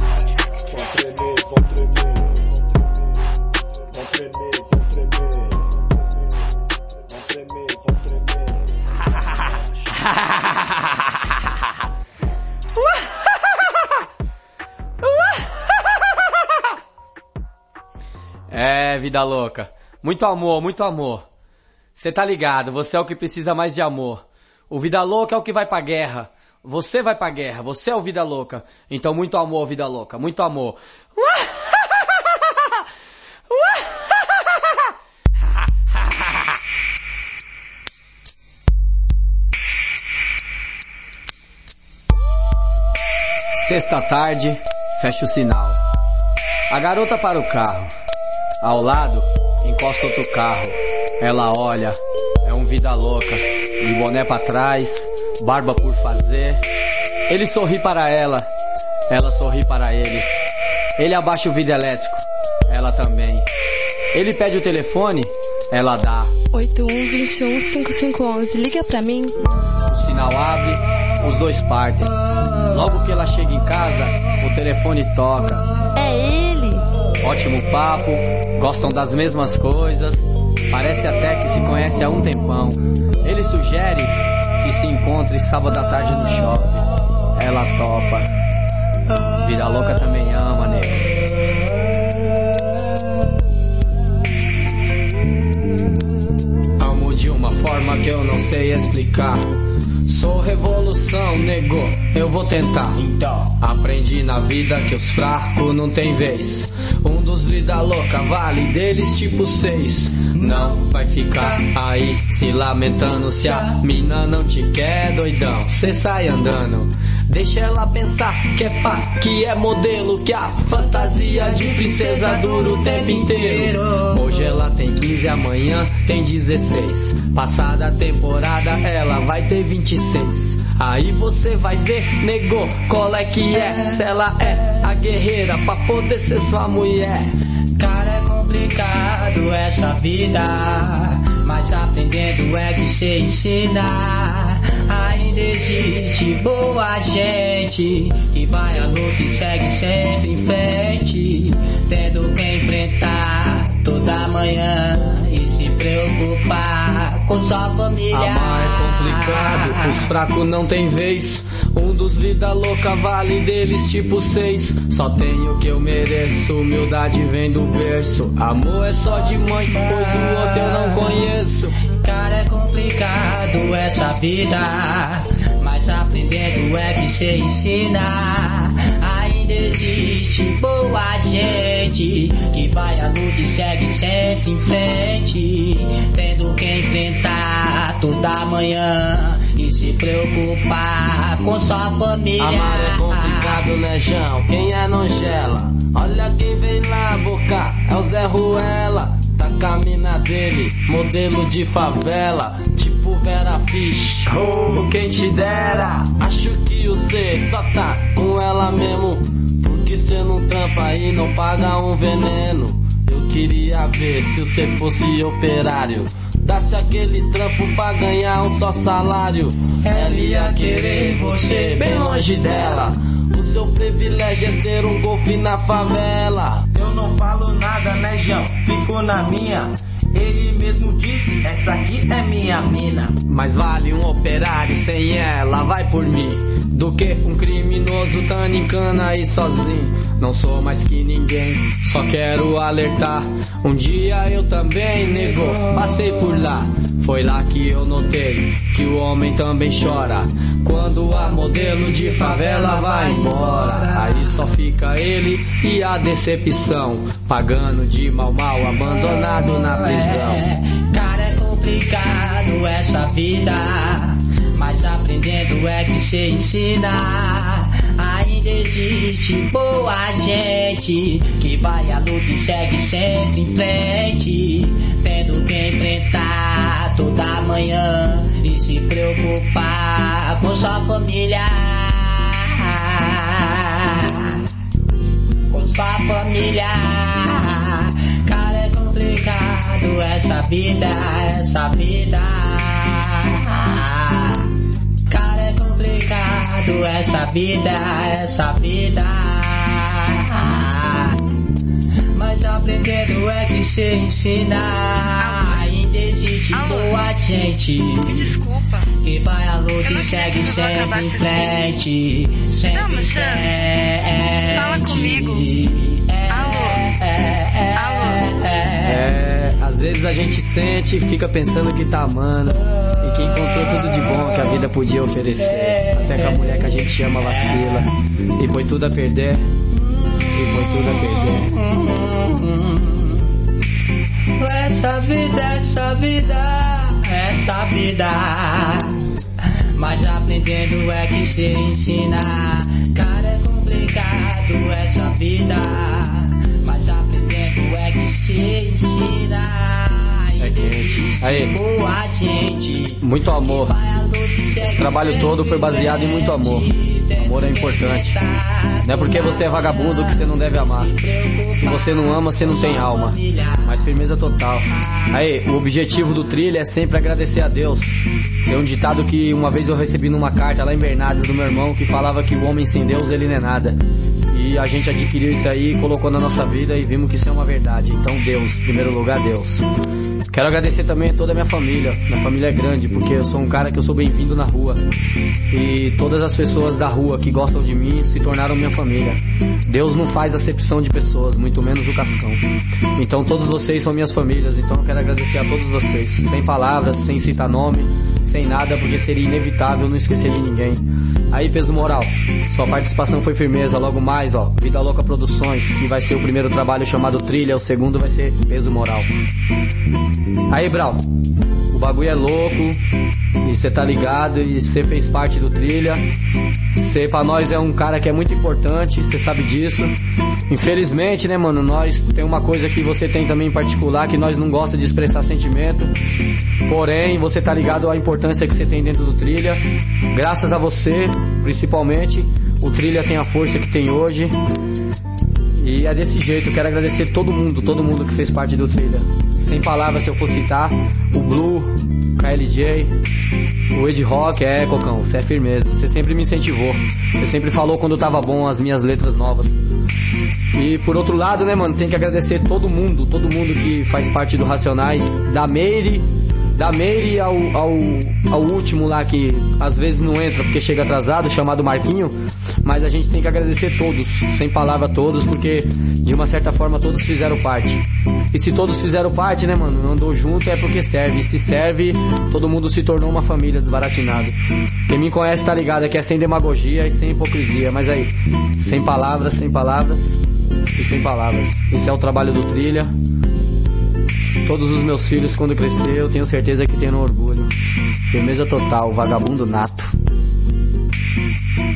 É, vida louca. Muito amor, muito amor. Você tá ligado, você é o que precisa mais de amor. O vida louca é o que vai pra guerra. Você vai pra guerra, você é o vida louca. Então muito amor, vida louca, muito amor. Sexta tarde, fecha o sinal. A garota para o carro. Ao lado, encosta outro carro. Ela olha, é um vida louca. De boné pra trás, barba por fazer. Ele sorri para ela, ela sorri para ele. Ele abaixa o vidro elétrico, ela também. Ele pede o telefone, ela dá. 81215511, liga pra mim. O sinal abre, os dois partem. Logo que ela chega em casa, o telefone toca. É ele! Ótimo papo, gostam das mesmas coisas, parece até que se conhece há um tempão. Ele sugere que se encontre sábado à tarde no shopping. Ela topa. Vida louca também ama, nego. Amo de uma forma que eu não sei explicar. Revolução, nego, eu vou tentar. Então, aprendi na vida que os fracos não tem vez. Um dos vida louca vale deles tipo seis. Não vai ficar aí se lamentando se a mina não te quer, doidão. Cê sai andando. Deixa ela pensar que é pá, que é modelo, que a fantasia de princesa dura o tempo inteiro. Hoje ela tem 15, amanhã tem 16. Passada a temporada ela vai ter 26. Aí você vai ver, negou, qual é que é? Se ela é a guerreira pra poder ser sua mulher. Cara, é complicado essa vida, mas aprendendo é que se ensina. Ainda existe boa gente que vai à luta e segue sempre em frente, tendo que enfrentar toda manhã e se preocupar com sua família. Amar é complicado, os fracos não tem vez. Um dos vida louca vale deles tipo seis. Só tenho o que eu mereço, humildade vem do berço. Amor é só de mãe, pois o outro eu não conheço. Cara, é complicado essa vida, mas aprendendo é que se ensina. Existe boa gente que vai à luta e segue sempre em frente, tendo que enfrentar toda manhã e se preocupar com sua família. Amar é complicado, né, João? Quem é não gela? Olha quem vem lá, boca, é o Zé Ruela. Tá a mina dele, modelo de favela, Fish. Oh, quem te dera, acho que você só tá com ela mesmo. Porque cê não trampa e não paga um veneno. Eu queria ver se você fosse operário. Dasse aquele trampo pra ganhar um só salário. Ela ia querer você bem longe dela. O seu privilégio é ter um golfe na favela. Eu não falo nada, né, João? Fico na minha. Ele mesmo disse, essa aqui é minha mina. Mas vale um operário sem ela, vai por mim. Do que um criminoso tanicando aí sozinho. Não sou mais que ninguém, só quero alertar. Um dia eu também, nego, passei por lá. Foi lá que eu notei que o homem também chora. Quando a modelo de favela vai embora. Aí só fica ele e a decepção. Pagando de mal mal, abandonado na prisão. Cara, é complicado essa vida. Mas aprendendo é que se ensina. Ainda existe boa gente que vai à luta e segue sempre em frente. Tendo que enfrentar toda manhã e se preocupar com sua família. Com sua família. É complicado essa vida, essa vida. Cara, é complicado essa vida, essa vida. Mas aprendendo é que se ensina. Ainda existe boa gente. Desculpa. Que vai à luta e segue sempre em frente. Sempre em frente. Gente sente e fica pensando que tá amando e que encontrou tudo de bom que a vida podia oferecer. Até que a mulher que a gente ama vacila e foi tudo a perder. E foi tudo a perder. Essa vida, essa vida, essa vida. Mas aprendendo é que se ensina. Cara, é complicado essa vida. Mas aprendendo é que se ensina. Aí, muito amor. Esse trabalho todo foi baseado em muito amor. Amor é importante. Não é porque você é vagabundo que você não deve amar. Se você não ama, você não tem alma. Mas firmeza total. Aí, o objetivo do trilha é sempre agradecer a Deus. Tem um ditado que uma vez eu recebi numa carta lá em Bernardes do meu irmão que falava que o homem sem Deus ele não é nada. E a gente adquiriu isso aí, colocou na nossa vida e vimos que isso é uma verdade. Então Deus, em primeiro lugar Deus. Quero agradecer também a toda a minha família. Minha família é grande, porque eu sou um cara que eu sou bem-vindo na rua. E todas as pessoas da rua que gostam de mim se tornaram minha família. Deus não faz acepção de pessoas, muito menos o Cascão. Então todos vocês são minhas famílias, então eu quero agradecer a todos vocês. Sem palavras, sem citar nome, sem nada, porque seria inevitável não esquecer de ninguém. Aí, peso moral, sua participação foi firmeza. Logo mais, ó, Vida Louca Produções, que vai ser o primeiro trabalho chamado Trilha, o segundo vai ser Peso Moral. Aí, Brau, o bagulho é louco, e você tá ligado, e você fez parte do Trilha. Você pra nós é um cara que é muito importante, você sabe disso. Infelizmente, né, mano, nós tem uma coisa que você tem também em particular, que nós não gosta de expressar sentimento. Porém, você tá ligado à importância que você tem dentro do Trilha. Graças a você, principalmente, o Trilha tem a força que tem hoje. E é desse jeito, quero agradecer todo mundo, todo mundo que fez parte do Trilha. Sem palavras, se eu for citar, o Blue, KLJ, o Ed Rock, é, Cocão, você é firmeza. Você sempre me incentivou. Você sempre falou quando tava bom as minhas letras novas. E por outro lado, né, mano, tem que agradecer todo mundo, todo mundo que faz parte do Racionais, da Meire, da Meire ao, ao, ao último lá que às vezes não entra porque chega atrasado, chamado Marquinho, mas a gente tem que agradecer todos, sem palavra todos, porque de uma certa forma todos fizeram parte. E se todos fizeram parte, né, mano, andou junto é porque serve. E se serve, todo mundo se tornou uma família desbaratinado. Quem me conhece tá ligado, é que é sem demagogia e sem hipocrisia, mas aí, sem palavras, sem palavras e sem palavras. Esse é o trabalho do Trilha. Todos os meus filhos, quando crescer, eu tenho certeza que tenho orgulho. Firmeza total, vagabundo nato.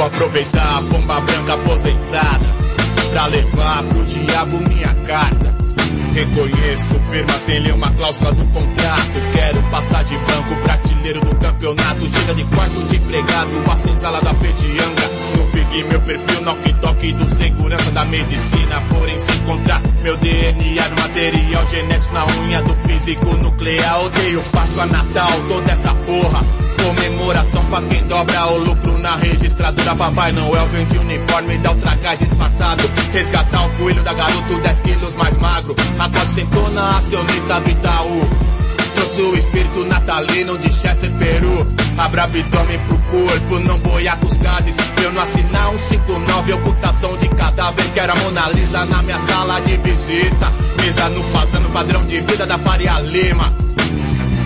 Vou aproveitar a pomba branca aposentada pra levar pro diabo minha carta. Reconheço firma sem ler uma cláusula do contrato. Quero passar de banco pra artilheiro do campeonato. Chega de quarto de empregado, a senzala da pedianga. Não peguei meu perfil no toque do segurança da medicina. Porém, se encontrar meu DNA no material genético na unha do físico nuclear. Odeio Páscoa, Natal, toda essa porra. Comemoração pra quem dobra o lucro na registradora. Papai Noel vem de uniforme dá o tragás disfarçado. Resgatar o coelho da garoto 10 quilos mais magro. Agora sentou na acionista do Itaú. Trouxe o espírito natalino de Chester, Peru. Abra abdômen pro corpo, não boiar com os gases. Eu não assinar um 59, ocultação de cadáver. Quero a Mona Lisa na minha sala de visita. Mesa no fazendo padrão de vida da Faria Lima.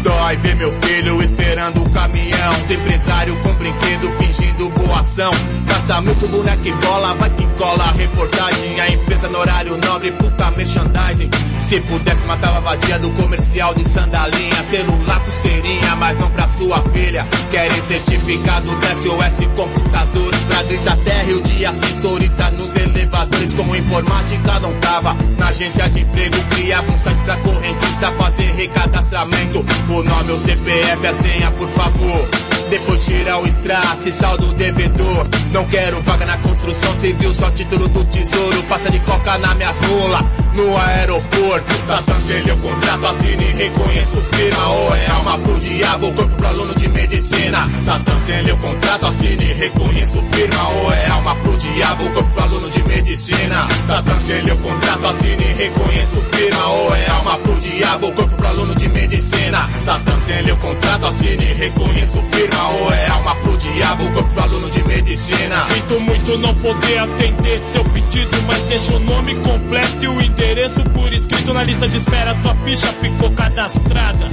Dói ver meu filho esperando o caminhão. Do empresário com brinquedo fingindo boa ação. Gasta com boneco e bola, vai que cola a reportagem. A empresa no horário nobre, puta merchandising. Se pudesse matava a vadia do comercial de sandalinha. Celular, pulseirinha, mas não pra sua filha. Querem certificado da SOS Computadores pra gritar terra e o de assessorista nos elevadores. Como informática não tava. Na agência de emprego criava um site pra correntista fazer recadastramento. Nome, o CPF, a senha, por favor. Depois tira o extrato e saldo o devedor. Não quero vaga na construção civil, só título do tesouro. Passa de coca na minhas mula, no aeroporto. Satã selha o contrato, assine e reconheço firma. Ou é alma pro diabo, corpo pro aluno de medicina. Satã selha o contrato, assine e reconheço firma. Ou é alma pro diabo, corpo pro aluno de medicina. Satã selha o contrato, assine e reconheço firma. Ou é alma pro diabo, corpo pro aluno de medicina. Satã selha o contrato, assine e reconheço firma. Ou é alma pro diabo, corpo pro aluno de medicina. Sinto muito não poder atender seu pedido, mas deixa o nome completo e o endereço por escrito na lista de espera. Sua ficha ficou cadastrada.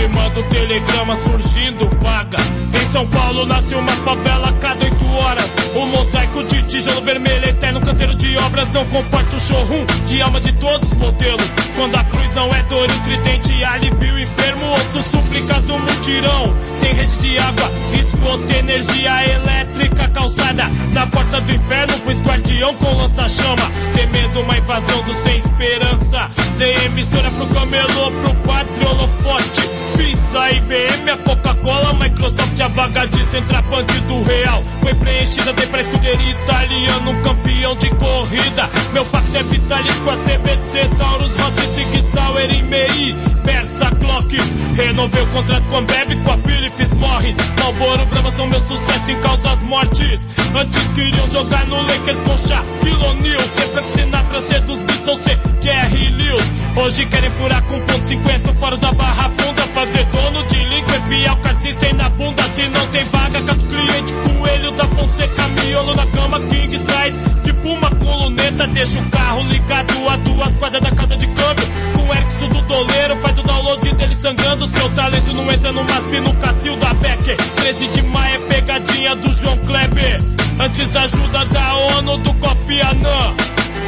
Te mando um telegrama surgindo vaga. Em São Paulo nasce uma favela a cada oito horas. Um mosaico de tijolo vermelho, eterno canteiro de obras. Não comporta o showroom de alma de todos os modelos. Quando a cruz não é dor, intridente, alivio enfermo. Ouço súplicas do mutirão. Sem rede de água, esgoto, energia elétrica calçada. Na porta do inferno, pois guardião com lança-chama. Temendo uma invasão do sem esperança. Tem emissora pro camelô, pro padre holofote. Pizza, IBM, a Coca-Cola, Microsoft, a vaga de centrapante do real. Foi preenchida, dei pra escuderia italiano, um campeão de corrida. Meu pacto é vitalício com a CBC, Taurus, Rossi, Sig Sauer e MEI. Persa, Glock, renovei o contrato com a Ambev, com a Philips Morris. Malboro, Brahma são meu sucesso em causas mortes. Antes queriam jogar no Lakers com Shaquille O'Neal. Sempre Sinatra, ser dos Beatles, ser Jerry Lewis. Hoje querem furar com ponto 50 fora da barra funda. Fazer dono de língua, enfiar o cassista na bunda. Se não tem vaga, cato cliente, coelho da Fonseca, miolo na cama, king size. Tipo uma coluneta, deixa o carro ligado a duas quadras da casa de câmbio. Com o Erickson do doleiro, faz o download dele sangrando. Seu talento não entra no MASP, no Cacil da Becker. 13 de maio é pegadinha do João Kleber. Antes da ajuda da ONU, do Kofi Annan.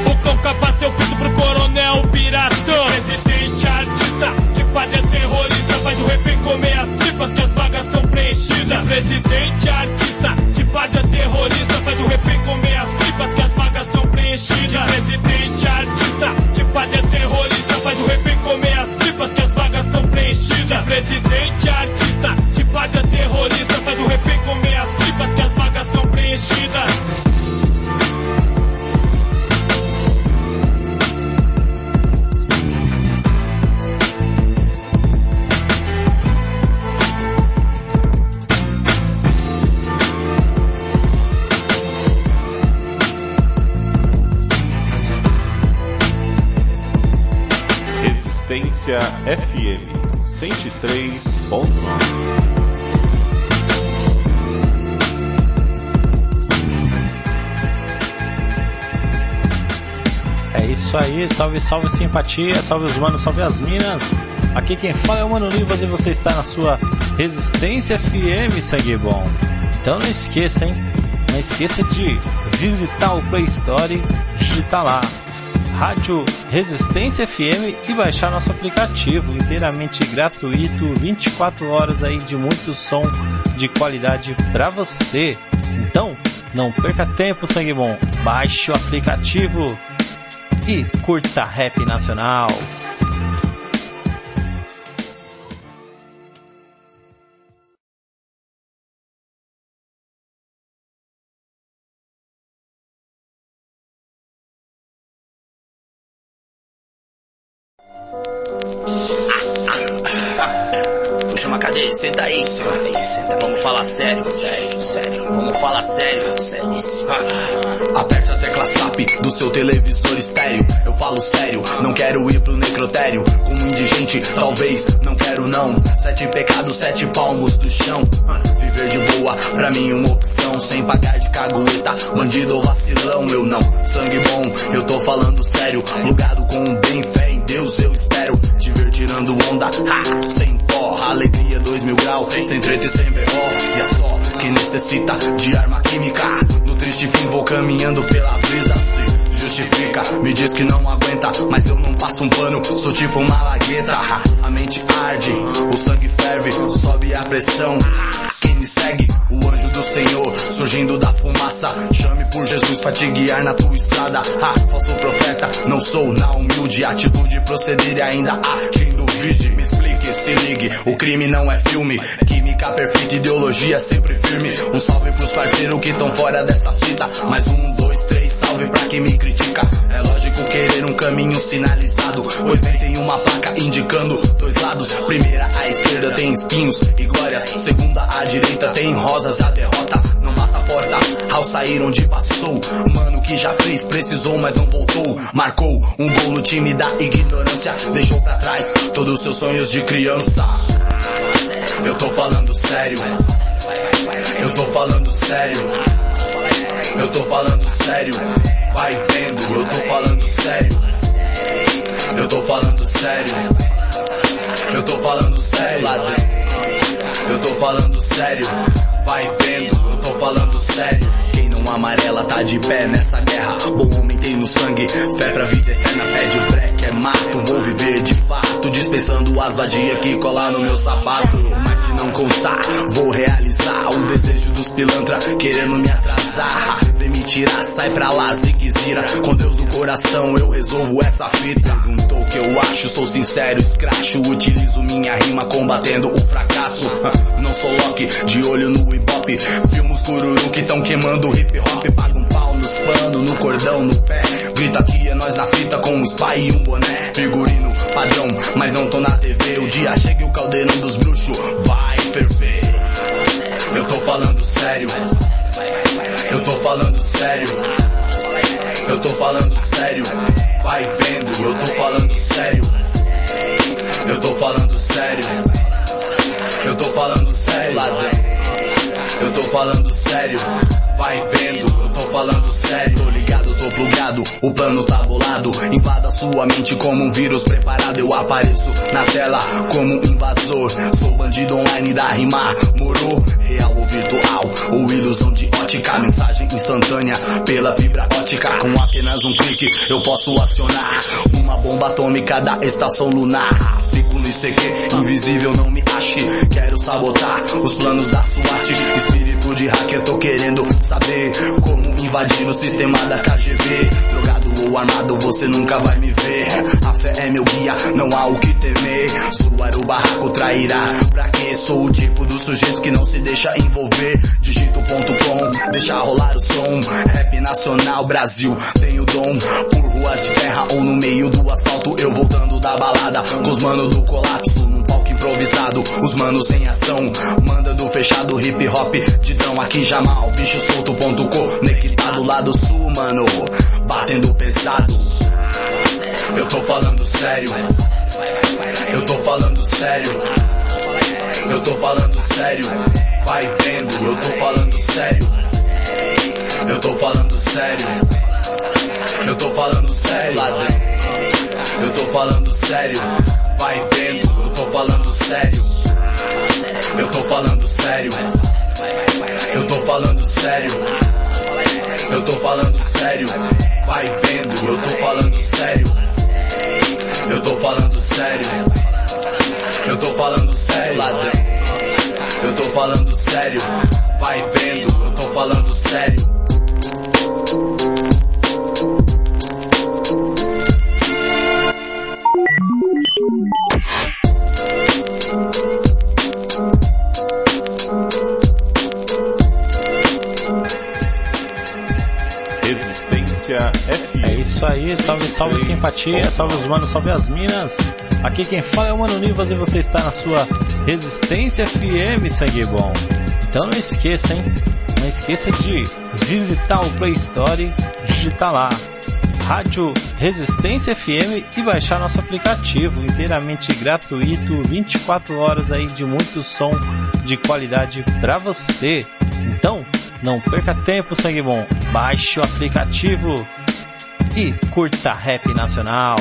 O cão capa seu piso pro coronel piratão. Presidente, artista, de padre terrorista. Faz o refém comer as tripas que as vagas estão preenchidas. Presidente, artista, de padre é terrorista. Faz o refém comer as tripas que as vagas estão preenchidas. Presidente, artista, de padre é terrorista. Faz o refém comer as tripas que as vagas estão preenchidas. Presidente, 103.9. É isso aí, salve, salve simpatia, salve os manos, salve as minas. Aqui quem fala é o Mano Livas e você está na sua Resistência FM, sangue bom. Então não esqueça, hein? Não esqueça de visitar o Play Store, digitar lá Rádio Resistência FM e baixar nosso aplicativo inteiramente gratuito, 24 horas aí de muito som de qualidade para você. Então, não perca tempo, sangue bom. Baixe o aplicativo e curta rap nacional. Senta aí. Senta aí, senta. Vamos falar sério, sério, sério. Vamos falar sério, sério. Aperta do seu televisor estéreo. Eu falo sério, não quero ir pro necrotério. Como indigente, talvez, não quero não. Sete pecados, sete palmos do chão. Viver de boa, pra mim uma opção. Sem pagar de cagueta, bandido ou vacilão, eu não. Sangue bom, eu tô falando sério. Plugado com um bem fé em Deus, eu espero. Te ver tirando onda, ha, sem pó. Alegria dois mil graus, sem treta e sem B.O. E é só que necessita de arma química. No triste fim vou caminhando pela brisa, justifica. Me diz que não aguenta, mas eu não passo um pano, sou tipo uma lagueta. A mente arde, o sangue ferve, sobe a pressão. Quem me segue, o anjo do Senhor, surgindo da fumaça. Chame por Jesus pra te guiar na tua estrada. Ah, falso profeta, não sou na humilde atitude proceder e ainda há quem duvide. Me explique, se ligue, o crime não é filme. Química perfeita, ideologia sempre firme. Um salve pros parceiros que tão fora dessa fita. Mais um, dois, três, salve pra quem me critica. É lógico querer um caminho sinalizado, pois bem tem uma placa indicando dois lados. Primeira, a esquerda tem espinhos e glórias. Segunda, a direita tem rosas. A derrota não mata a porta. Ao sair onde passou, mano que já fez, precisou, mas não voltou. Marcou um gol no time da ignorância. Deixou pra trás todos os seus sonhos de criança. Eu tô falando sério. Eu tô falando sério. Eu tô falando sério. Vai vendo, eu tô falando sério. Eu tô falando sério. Eu tô falando sério. Eu tô falando sério. Vai vendo, eu tô falando sério. Quem não amarela tá de pé nessa guerra. Bom homem tem no sangue, fé pra vida eterna. Pede o break, é mato. Vou viver de fato, dispensando as vadias que colar no meu sapato. Se não constar, vou realizar o desejo dos pilantra querendo me atrasar. Vem me tirar, sai pra lá, ziquezira. Com Deus no coração eu resolvo essa fita. Perguntou o que eu acho, sou sincero, escracho. Utilizo minha rima combatendo o fracasso. Não sou Loki, de olho no hip hop. Filmos cururu que tão queimando o hip hop. Paga um pau nos panos, no cordão, no pé. Grita que é nós na fita com um spy e um boné. Figurino padrão, mas não tô na TV. O dia chega e o caldeirão dos bruxos vai ferver. Eu tô falando sério. Eu tô falando sério. Eu tô falando sério. Vai vendo, eu tô falando sério. Eu tô falando sério. Eu tô falando sério. Eu tô falando sério. Vai vendo, tô falando sério. Tô ligado, tô plugado, o plano tá bolado. Invada sua mente como um vírus preparado. Eu apareço na tela como um invasor. Sou bandido online da rima. Morou, real ou virtual. Ou ilusão de ótica. Mensagem instantânea pela fibra ótica. Com apenas um clique eu posso acionar uma bomba atômica da estação lunar. Fico no ICQ, invisível não me ache. Quero sabotar os planos da SWAT. Espírito de hacker, tô querendo saber como invadir o sistema da KGB. Drogado ou armado, você nunca vai me ver. A fé é meu guia, não há o que temer. Suar o barraco trairá. Pra que sou o tipo do sujeito que não se deixa envolver? Digito.com, deixa rolar o som. Rap nacional, Brasil, tenho dom. Por ruas de terra ou no meio do asfalto, eu voltando da balada. Com os manos do colapso, num palco improvisado. Os manos sem ação, mandando fechado hip hop. Didão aqui Jamal, bicho solto.com. Conectado lá do sul, mano. Batendo pesado. Eu tô falando sério. Eu tô falando sério. Eu tô falando sério. Vai vendo, eu tô falando sério. Eu tô falando sério. Eu tô falando sério. Eu tô falando sério. Vai vendo, eu tô falando sério. Eu tô falando sério. Eu tô falando sério. Eu tô falando sério. Vai vendo, eu tô falando sério. Eu tô falando sério. Eu tô falando sério. Eu tô falando sério. Vai vendo, eu tô falando sério. É isso aí, salve, salve simpatia, salve os manos, salve as minas. Aqui quem fala é o Mano Nivas e você está na sua Resistência FM, sangue bom. Então não esqueça, hein? não esqueça de visitar o Play Store, digitar lá Rádio Resistência FM e baixar nosso aplicativo inteiramente gratuito, 24 horas aí de muito som de qualidade para você. Então, não perca tempo, sangue bom. Baixe o aplicativo e curta rap nacional.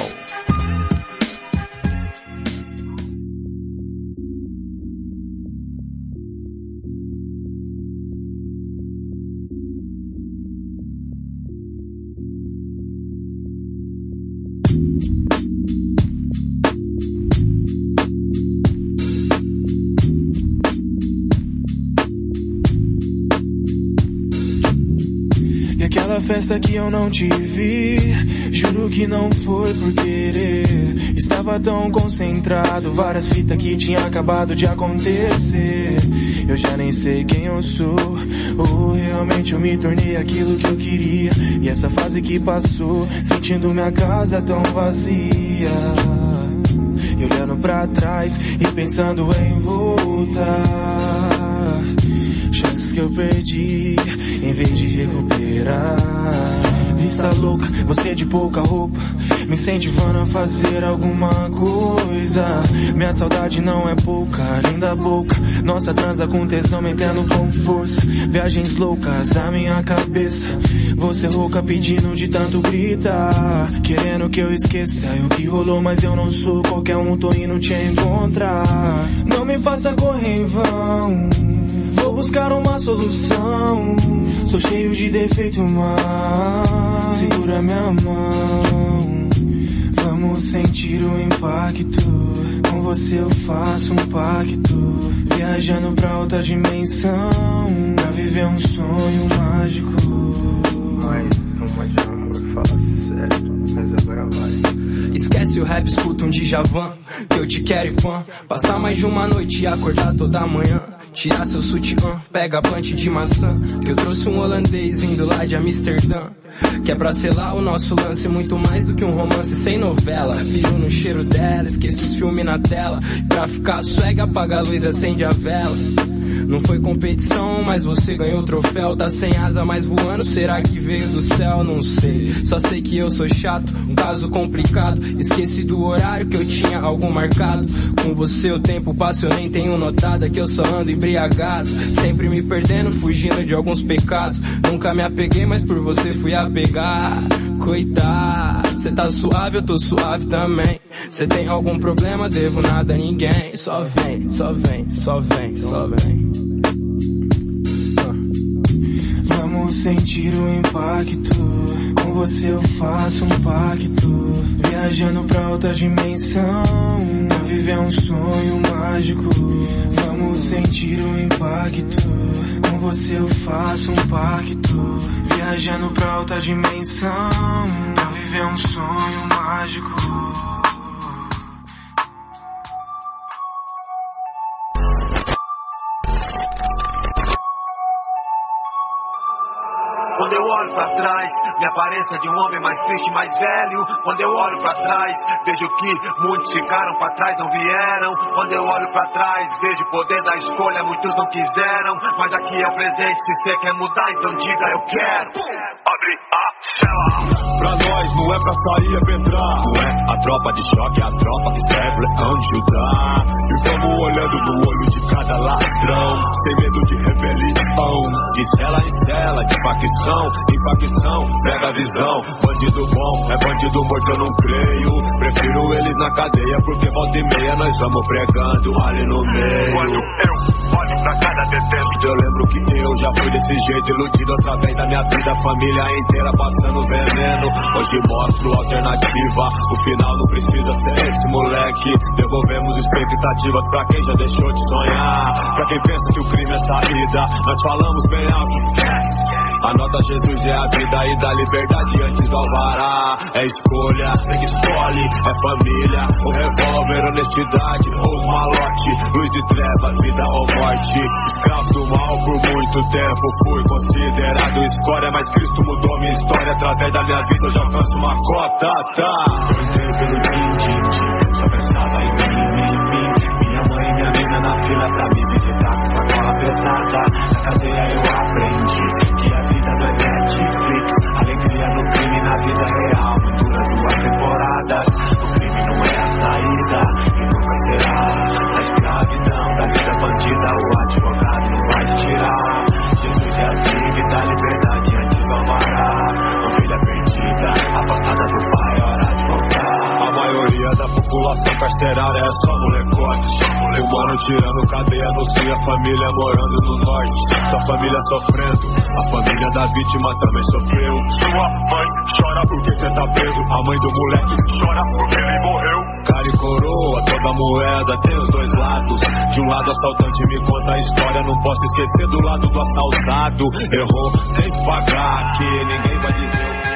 Festa que eu não te vi, juro que não foi por querer. Estava tão concentrado, várias fitas que tinha acabado de acontecer. Eu já nem sei quem eu sou, ou realmente eu me tornei aquilo que eu queria. E essa fase que passou, sentindo minha casa tão vazia. E olhando pra trás e pensando em voltar. Que eu perdi em vez de recuperar. Vista louca, você de pouca roupa, me incentivando a fazer alguma coisa. Minha saudade não é pouca, além da boca. Nossa transa com tesão, metendo com força. Viagens loucas da minha cabeça. Você rouca pedindo de tanto gritar. Querendo que eu esqueça o que rolou, mas eu não sou qualquer um, tô indo te encontrar. Não me faça correr em vão. Vou buscar uma solução. Sou cheio de defeito, mas segura minha mão. Vamos sentir o impacto. Com você eu faço um pacto. Viajando pra outra dimensão. Pra viver um sonho mágico. Mais uma de amor, fala sério, mas agora vai. Esquece o rap, escuta um Djavan Que eu te quero e pã Passar mais de uma noite e acordar toda manhã Tirar seu sutiã, pega a plante de maçã Que eu trouxe um holandês vindo lá de Amsterdã. Que é pra selar o nosso lance Muito mais do que um romance sem novela. Piro no cheiro dela, esqueço os filmes na tela. Pra ficar swag, apaga a luz acende a vela não foi competição, mas você ganhou o troféu. Tá sem asa, mas voando. Será que veio do céu? Não sei. Só sei que eu sou chato, um caso complicado. Esqueci do horário que eu tinha algo marcado. Com você o tempo passa, eu nem tenho notado. Que eu só ando embriagado. Sempre me perdendo, fugindo de alguns pecados. Nunca me apeguei, mas por você fui apegar. Coitado, cê tá suave, eu tô suave também. Cê tem algum problema, devo nada a ninguém. Só vem, só vem, só vem, só vem. Vamos sentir o impacto. Com você eu faço um pacto. Viajando pra outra dimensão. Pra viver um sonho mágico. Vamos sentir o impacto. Você eu faço um pacto. Viajando pra outra dimensão. Pra viver um sonho mágico. Quando eu olho pra trás, me aparência de um homem mais triste, mais velho. Quando eu olho pra trás, vejo que muitos ficaram pra trás, não vieram. Quando eu olho pra trás, vejo o poder da escolha, muitos não quiseram. Mas aqui é o presente, se você quer mudar, então diga eu quero. Abre a cela. Pra nós não é pra sair, é pra entrar. Não é a tropa de choque, é a tropa que serve Judá. E vamos olhando no olho de cada ladrão, sem medo de rebelião. De cela em cela, de facção em facção, pega a visão. Bandido bom é bandido morto, eu não creio. Prefiro eles na cadeia, porque volta e meia nós vamos pregando ali no meio. Quando eu olho pra cada detento, Eu lembro que eu já fui desse jeito, iludido através da minha vida, família inteira passando veneno. Hoje mostro alternativa, o final não precisa ser esse moleque. Devolvemos expectativas pra quem já deixou de sonhar. Pra quem pensa que o crime é saída, nós falamos bem alto, esquece. Anota Jesus é a vida e da liberdade antes do alvará. É escolha, você que escolhe, é família, o revólver, honestidade, ou os malote, luz de trevas, vida ou morte. Escravo do mal por muito tempo, fui considerado escória, mas Cristo mudou minha história. Através da minha vida eu já alcanço uma cota, tá? Mano tirando cadeia, anuncia a família morando no norte. Sua família sofrendo, a família da vítima também sofreu. Sua mãe chora porque cê tá preso, a mãe do moleque chora porque ele morreu. Cara e coroa, toda moeda tem os dois lados. De um lado, assaltante me conta a história, não posso esquecer do lado do assaltado. Errou, tem que pagar, que ninguém vai dizer.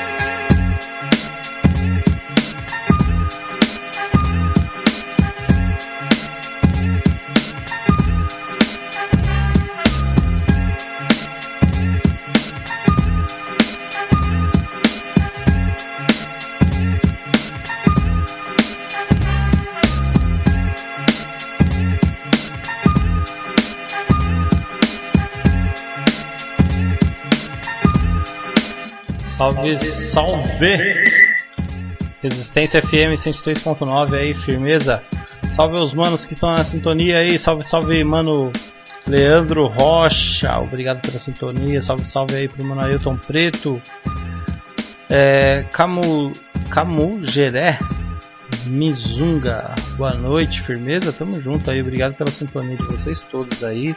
Salve, salve! Resistência FM 103.9 aí, firmeza. Salve os manos que estão na sintonia aí. Salve, salve, mano Leandro Rocha. Obrigado pela sintonia. Salve, salve aí pro mano Ailton Preto. É, Camu, Camu Geré Mizunga. Boa noite, firmeza. Tamo junto aí. Obrigado pela sintonia de vocês todos aí.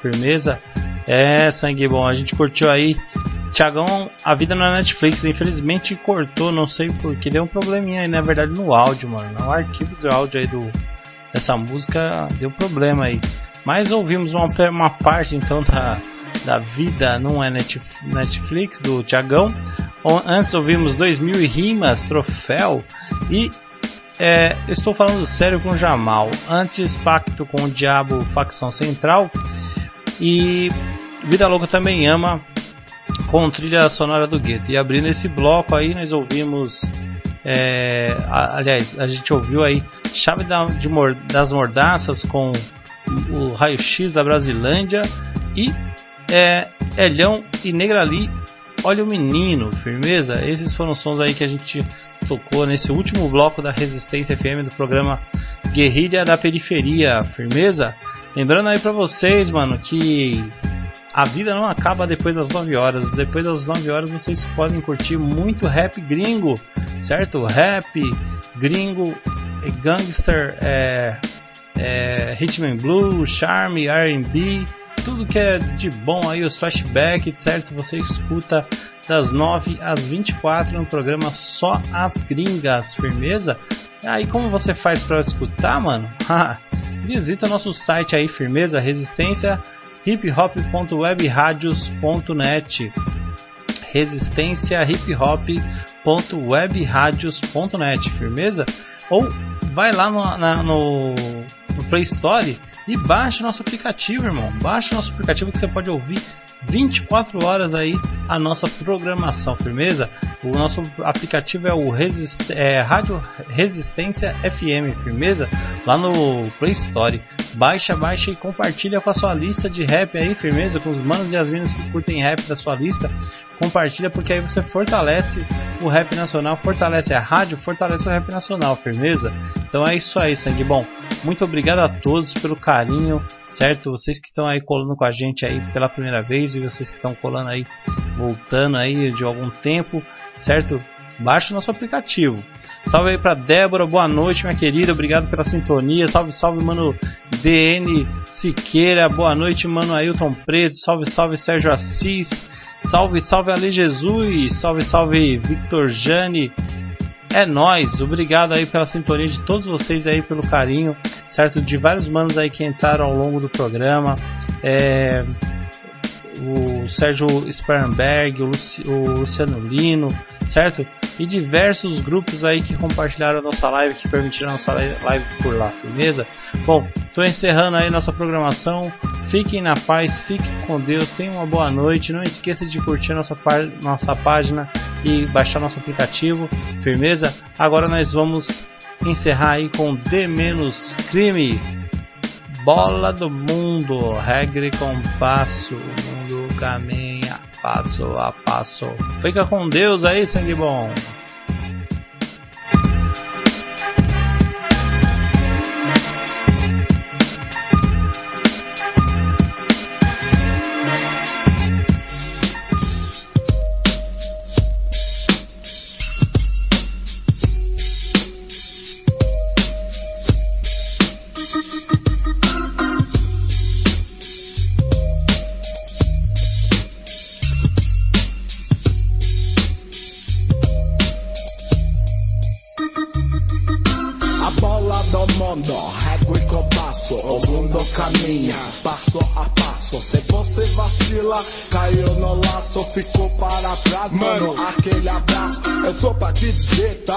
Firmeza. É, sangue bom. A gente curtiu aí Tiagão, a vida na Netflix, infelizmente cortou, não sei porque, deu um probleminha aí, na verdade, no áudio, mano. No arquivo do áudio aí do, dessa música deu problema aí. Mas ouvimos uma, uma parte então da, da vida não é Netflix do Tiagão. Antes ouvimos 2000 rimas, troféu e é, estou falando sério com Jamal. Antes Pacto com o Diabo, facção central e Vida Louca também ama com trilha sonora do gueto. E abrindo esse bloco aí, nós ouvimos. É, aliás, a gente ouviu aí Chave da, de, das Mordaças com o Raio-X da Brasilândia e é, Elhão e Negrali. Olha o menino, firmeza. Esses foram os sons aí que a gente tocou nesse último bloco da Resistência FM do programa Guerrilha da Periferia, firmeza. Lembrando aí para vocês, mano, que a vida não acaba depois das 9 horas. Depois das 9 horas vocês podem curtir muito rap gringo, certo? Rap, gringo, gangster, é, é, Hitman Blue, Charme, R&B, tudo que é de bom aí, os flashbacks, certo? Você escuta das 9 às 24 no programa Só as Gringas, firmeza? Aí como você faz para escutar, mano? Visita nosso site aí, firmeza, resistência hiphop.webradios.net resistência hiphop.webradios.net firmeza? Ou vai lá no, na, no, no Play Store e baixe nosso aplicativo, irmão. Baixe nosso aplicativo que você pode ouvir 24 horas aí a nossa programação, firmeza? O nosso aplicativo é o Resist é, Rádio Resistência FM, firmeza? Lá no Play Store. Baixa, baixa e compartilha com a sua lista de rap aí, firmeza? Com os manos e as minas que curtem rap da sua lista. Compartilha porque aí você fortalece o rap nacional, fortalece a rádio, fortalece o rap nacional, firmeza? Então é isso aí, sangue bom. Muito obrigado a todos pelo carinho, certo? Vocês que estão aí colando com a gente aí pela primeira vez e vocês que estão colando aí, voltando aí de algum tempo, certo? Baixe o nosso aplicativo. Salve aí pra Débora, boa noite, minha querida, obrigado pela sintonia. Salve, salve, mano DN Siqueira, boa noite, mano Ailton Preto, salve, salve Sérgio Assis, salve, salve Ale Jesus, salve, salve Victor Jane. É nós, obrigado aí pela sintonia de todos vocês aí, pelo carinho, certo? De vários manos aí que entraram ao longo do programa. É, o Sérgio Sperrenberg, o, Luci, o Luciano Lino, certo? E diversos grupos aí que compartilharam a nossa live, que permitiram a nossa live por lá, firmeza? Bom, estou encerrando aí nossa programação. Fiquem na paz, fiquem com Deus, tenham uma boa noite. Não esqueça de curtir nossa, nossa página e baixar nosso aplicativo, firmeza? Agora nós vamos encerrar aí com D menos crime. Bola do mundo, regra e compasso, o mundo caminha passo a passo. Fica com Deus aí, sangue bom.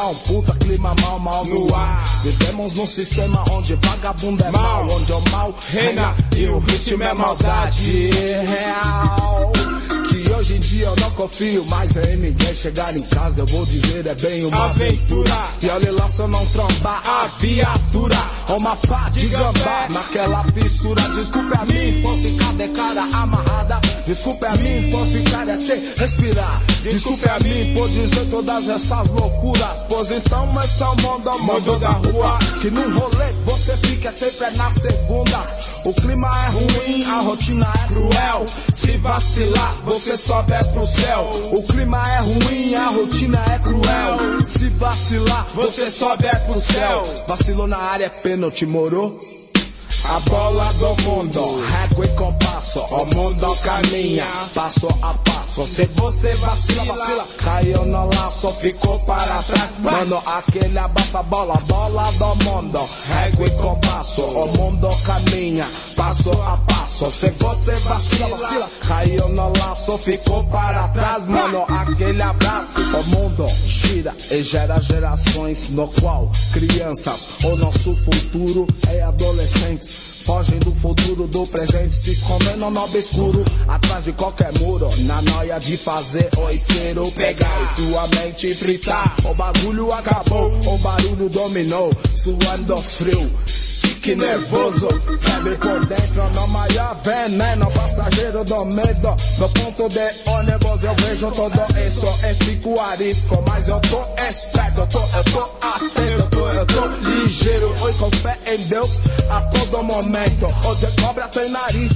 Um puta clima mal, mal no ar. Vivemos num sistema onde vagabundo é mal, onde o mal reina e o ritmo é maldade real. Que hoje em dia eu não confio mais em ninguém. Chegar em casa eu vou dizer é bem uma aventura. E olha lá se eu não trombar a viatura. Uma pá de gambá naquela fissura. Desculpe a mim por ficar de cara amarrada. Desculpe a mim por ficar é sem respirar. Desculpe a mim por dizer todas essas loucuras. Pois então esse é o mundo, mundo da rua. Que num rolê você fica sempre na segunda. O clima é ruim, a rotina é cruel. Se vacilar, você sobe é pro céu. O clima é ruim, a rotina é cruel. Se vacilar, você sobe é pro céu. Vacilou na área, pênalti, morou? A bola do mundo, régua e compasso, o mundo caminha, passo a passo. Se você vacila, vacila, caiu no laço, ficou para trás. Mano, aquele abafa bola, bola do mundo, régua e compasso, o mundo caminha, passo a passo. Se você vacila, caiu no laço, ficou para trás. Mano, aquele abraço, o mundo gira e gera gerações no qual crianças, o nosso futuro é adolescentes. Fogem do futuro, do presente, se escondendo no obscuro, atrás de qualquer muro, na noia de fazer ou pegar e sua mente fritar. O bagulho acabou, o barulho dominou, suando frio. Que nervoso, febre por dentro, no maior veneno, passageiro do medo, no ponto de ônibus eu vejo tudo isso. E fico arisco, mas eu tô esperto, eu tô, eu tô atento, eu tô, eu tô ligeiro, oi com fé em Deus, a todo momento, onde cobra tem nariz,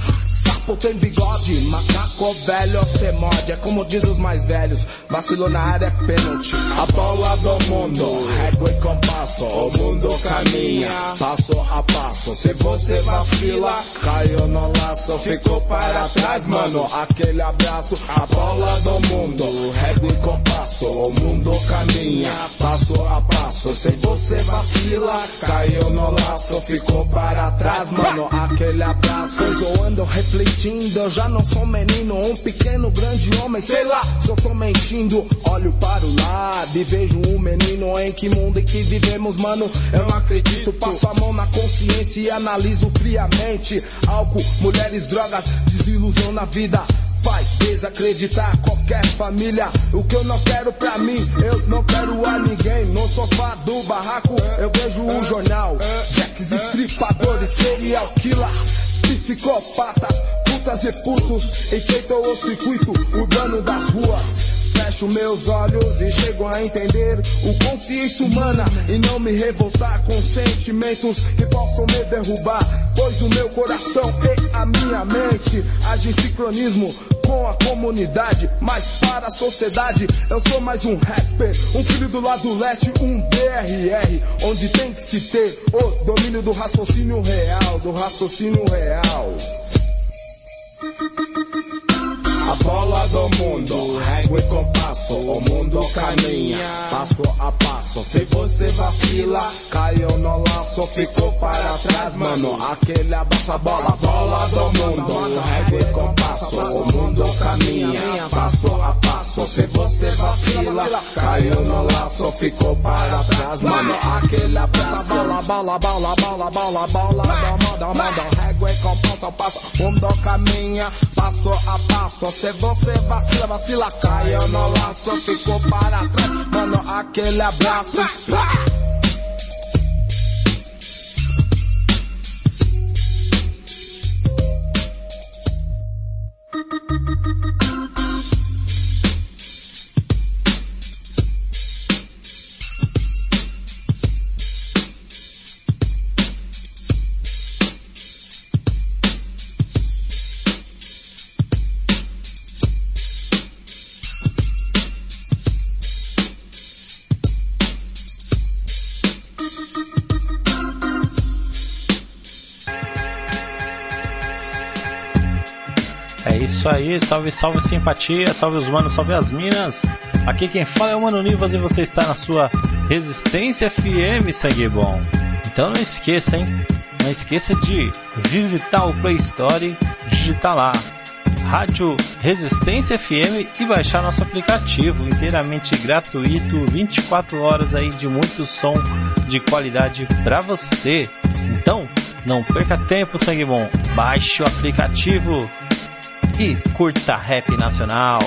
Sapo tem bigode, macaco velho cê morde, é como diz os mais velhos, vacilou na área é pênalti. A bola do mundo, régua e compasso, o mundo caminha, passo a passo. Se você vacila, caiu no laço, ficou para trás, mano, aquele abraço. A bola do mundo, régua e compasso, o mundo caminha, passo a passo. Se você vacila, caiu no laço, ficou para trás, mano, aquele abraço. Eu ando refletindo, eu já não sou menino, um pequeno, grande homem, sei lá, se eu tô mentindo. Olho para o lado e vejo um menino em que mundo em que vivemos, mano. Eu não acredito, passo a mão na consciência e analiso friamente. Álcool, mulheres, drogas, desilusão na vida. Faz desacreditar qualquer família. O que eu não quero pra mim, eu não quero a ninguém. No sofá do barraco, eu vejo o jornal. Jacks, estripadores, serial killers psicopatas, putas e putos, enfeitam o circuito urbano das ruas. Fecho meus olhos e chego a entender o consciência humana e não me revoltar com sentimentos que possam me derrubar, pois o meu coração e a minha mente agem em sincronismo com a comunidade, mas para a sociedade eu sou mais um rapper, um filho do lado leste, um DRR, onde tem que se ter o domínio do raciocínio real, do raciocínio real. Bola do mundo, régua e compasso, o mundo caminha, passo a passo. Se você vacila, caiu no laço, ficou para trás, mano. Aquele abraço, a bola, bola do mundo, régua e compasso, o mundo caminha, passo a passo. Se você vacila, caiu no laço, ficou para trás, mano. Aquele abraço, bola, bola, bola, bola, bola, bola, do mundo, mundo, régua e compasso, passo, mundo caminha, passo a passo. Se você vacila, vacila, caiu no laço, ficou para trás, mano, aquele abraço. Salve, salve simpatia, salve os manos, salve as minas. Aqui quem fala é o Mano Nivas e você está na sua Resistência FM, sangue bom. Então não esqueça, hein? Não esqueça de visitar o Play Store, digitar lá Rádio Resistência FM e baixar nosso aplicativo inteiramente gratuito, 24 horas aí de muito som de qualidade para você. Então, não perca tempo, sangue bom. Baixe o aplicativo e curta rap nacional.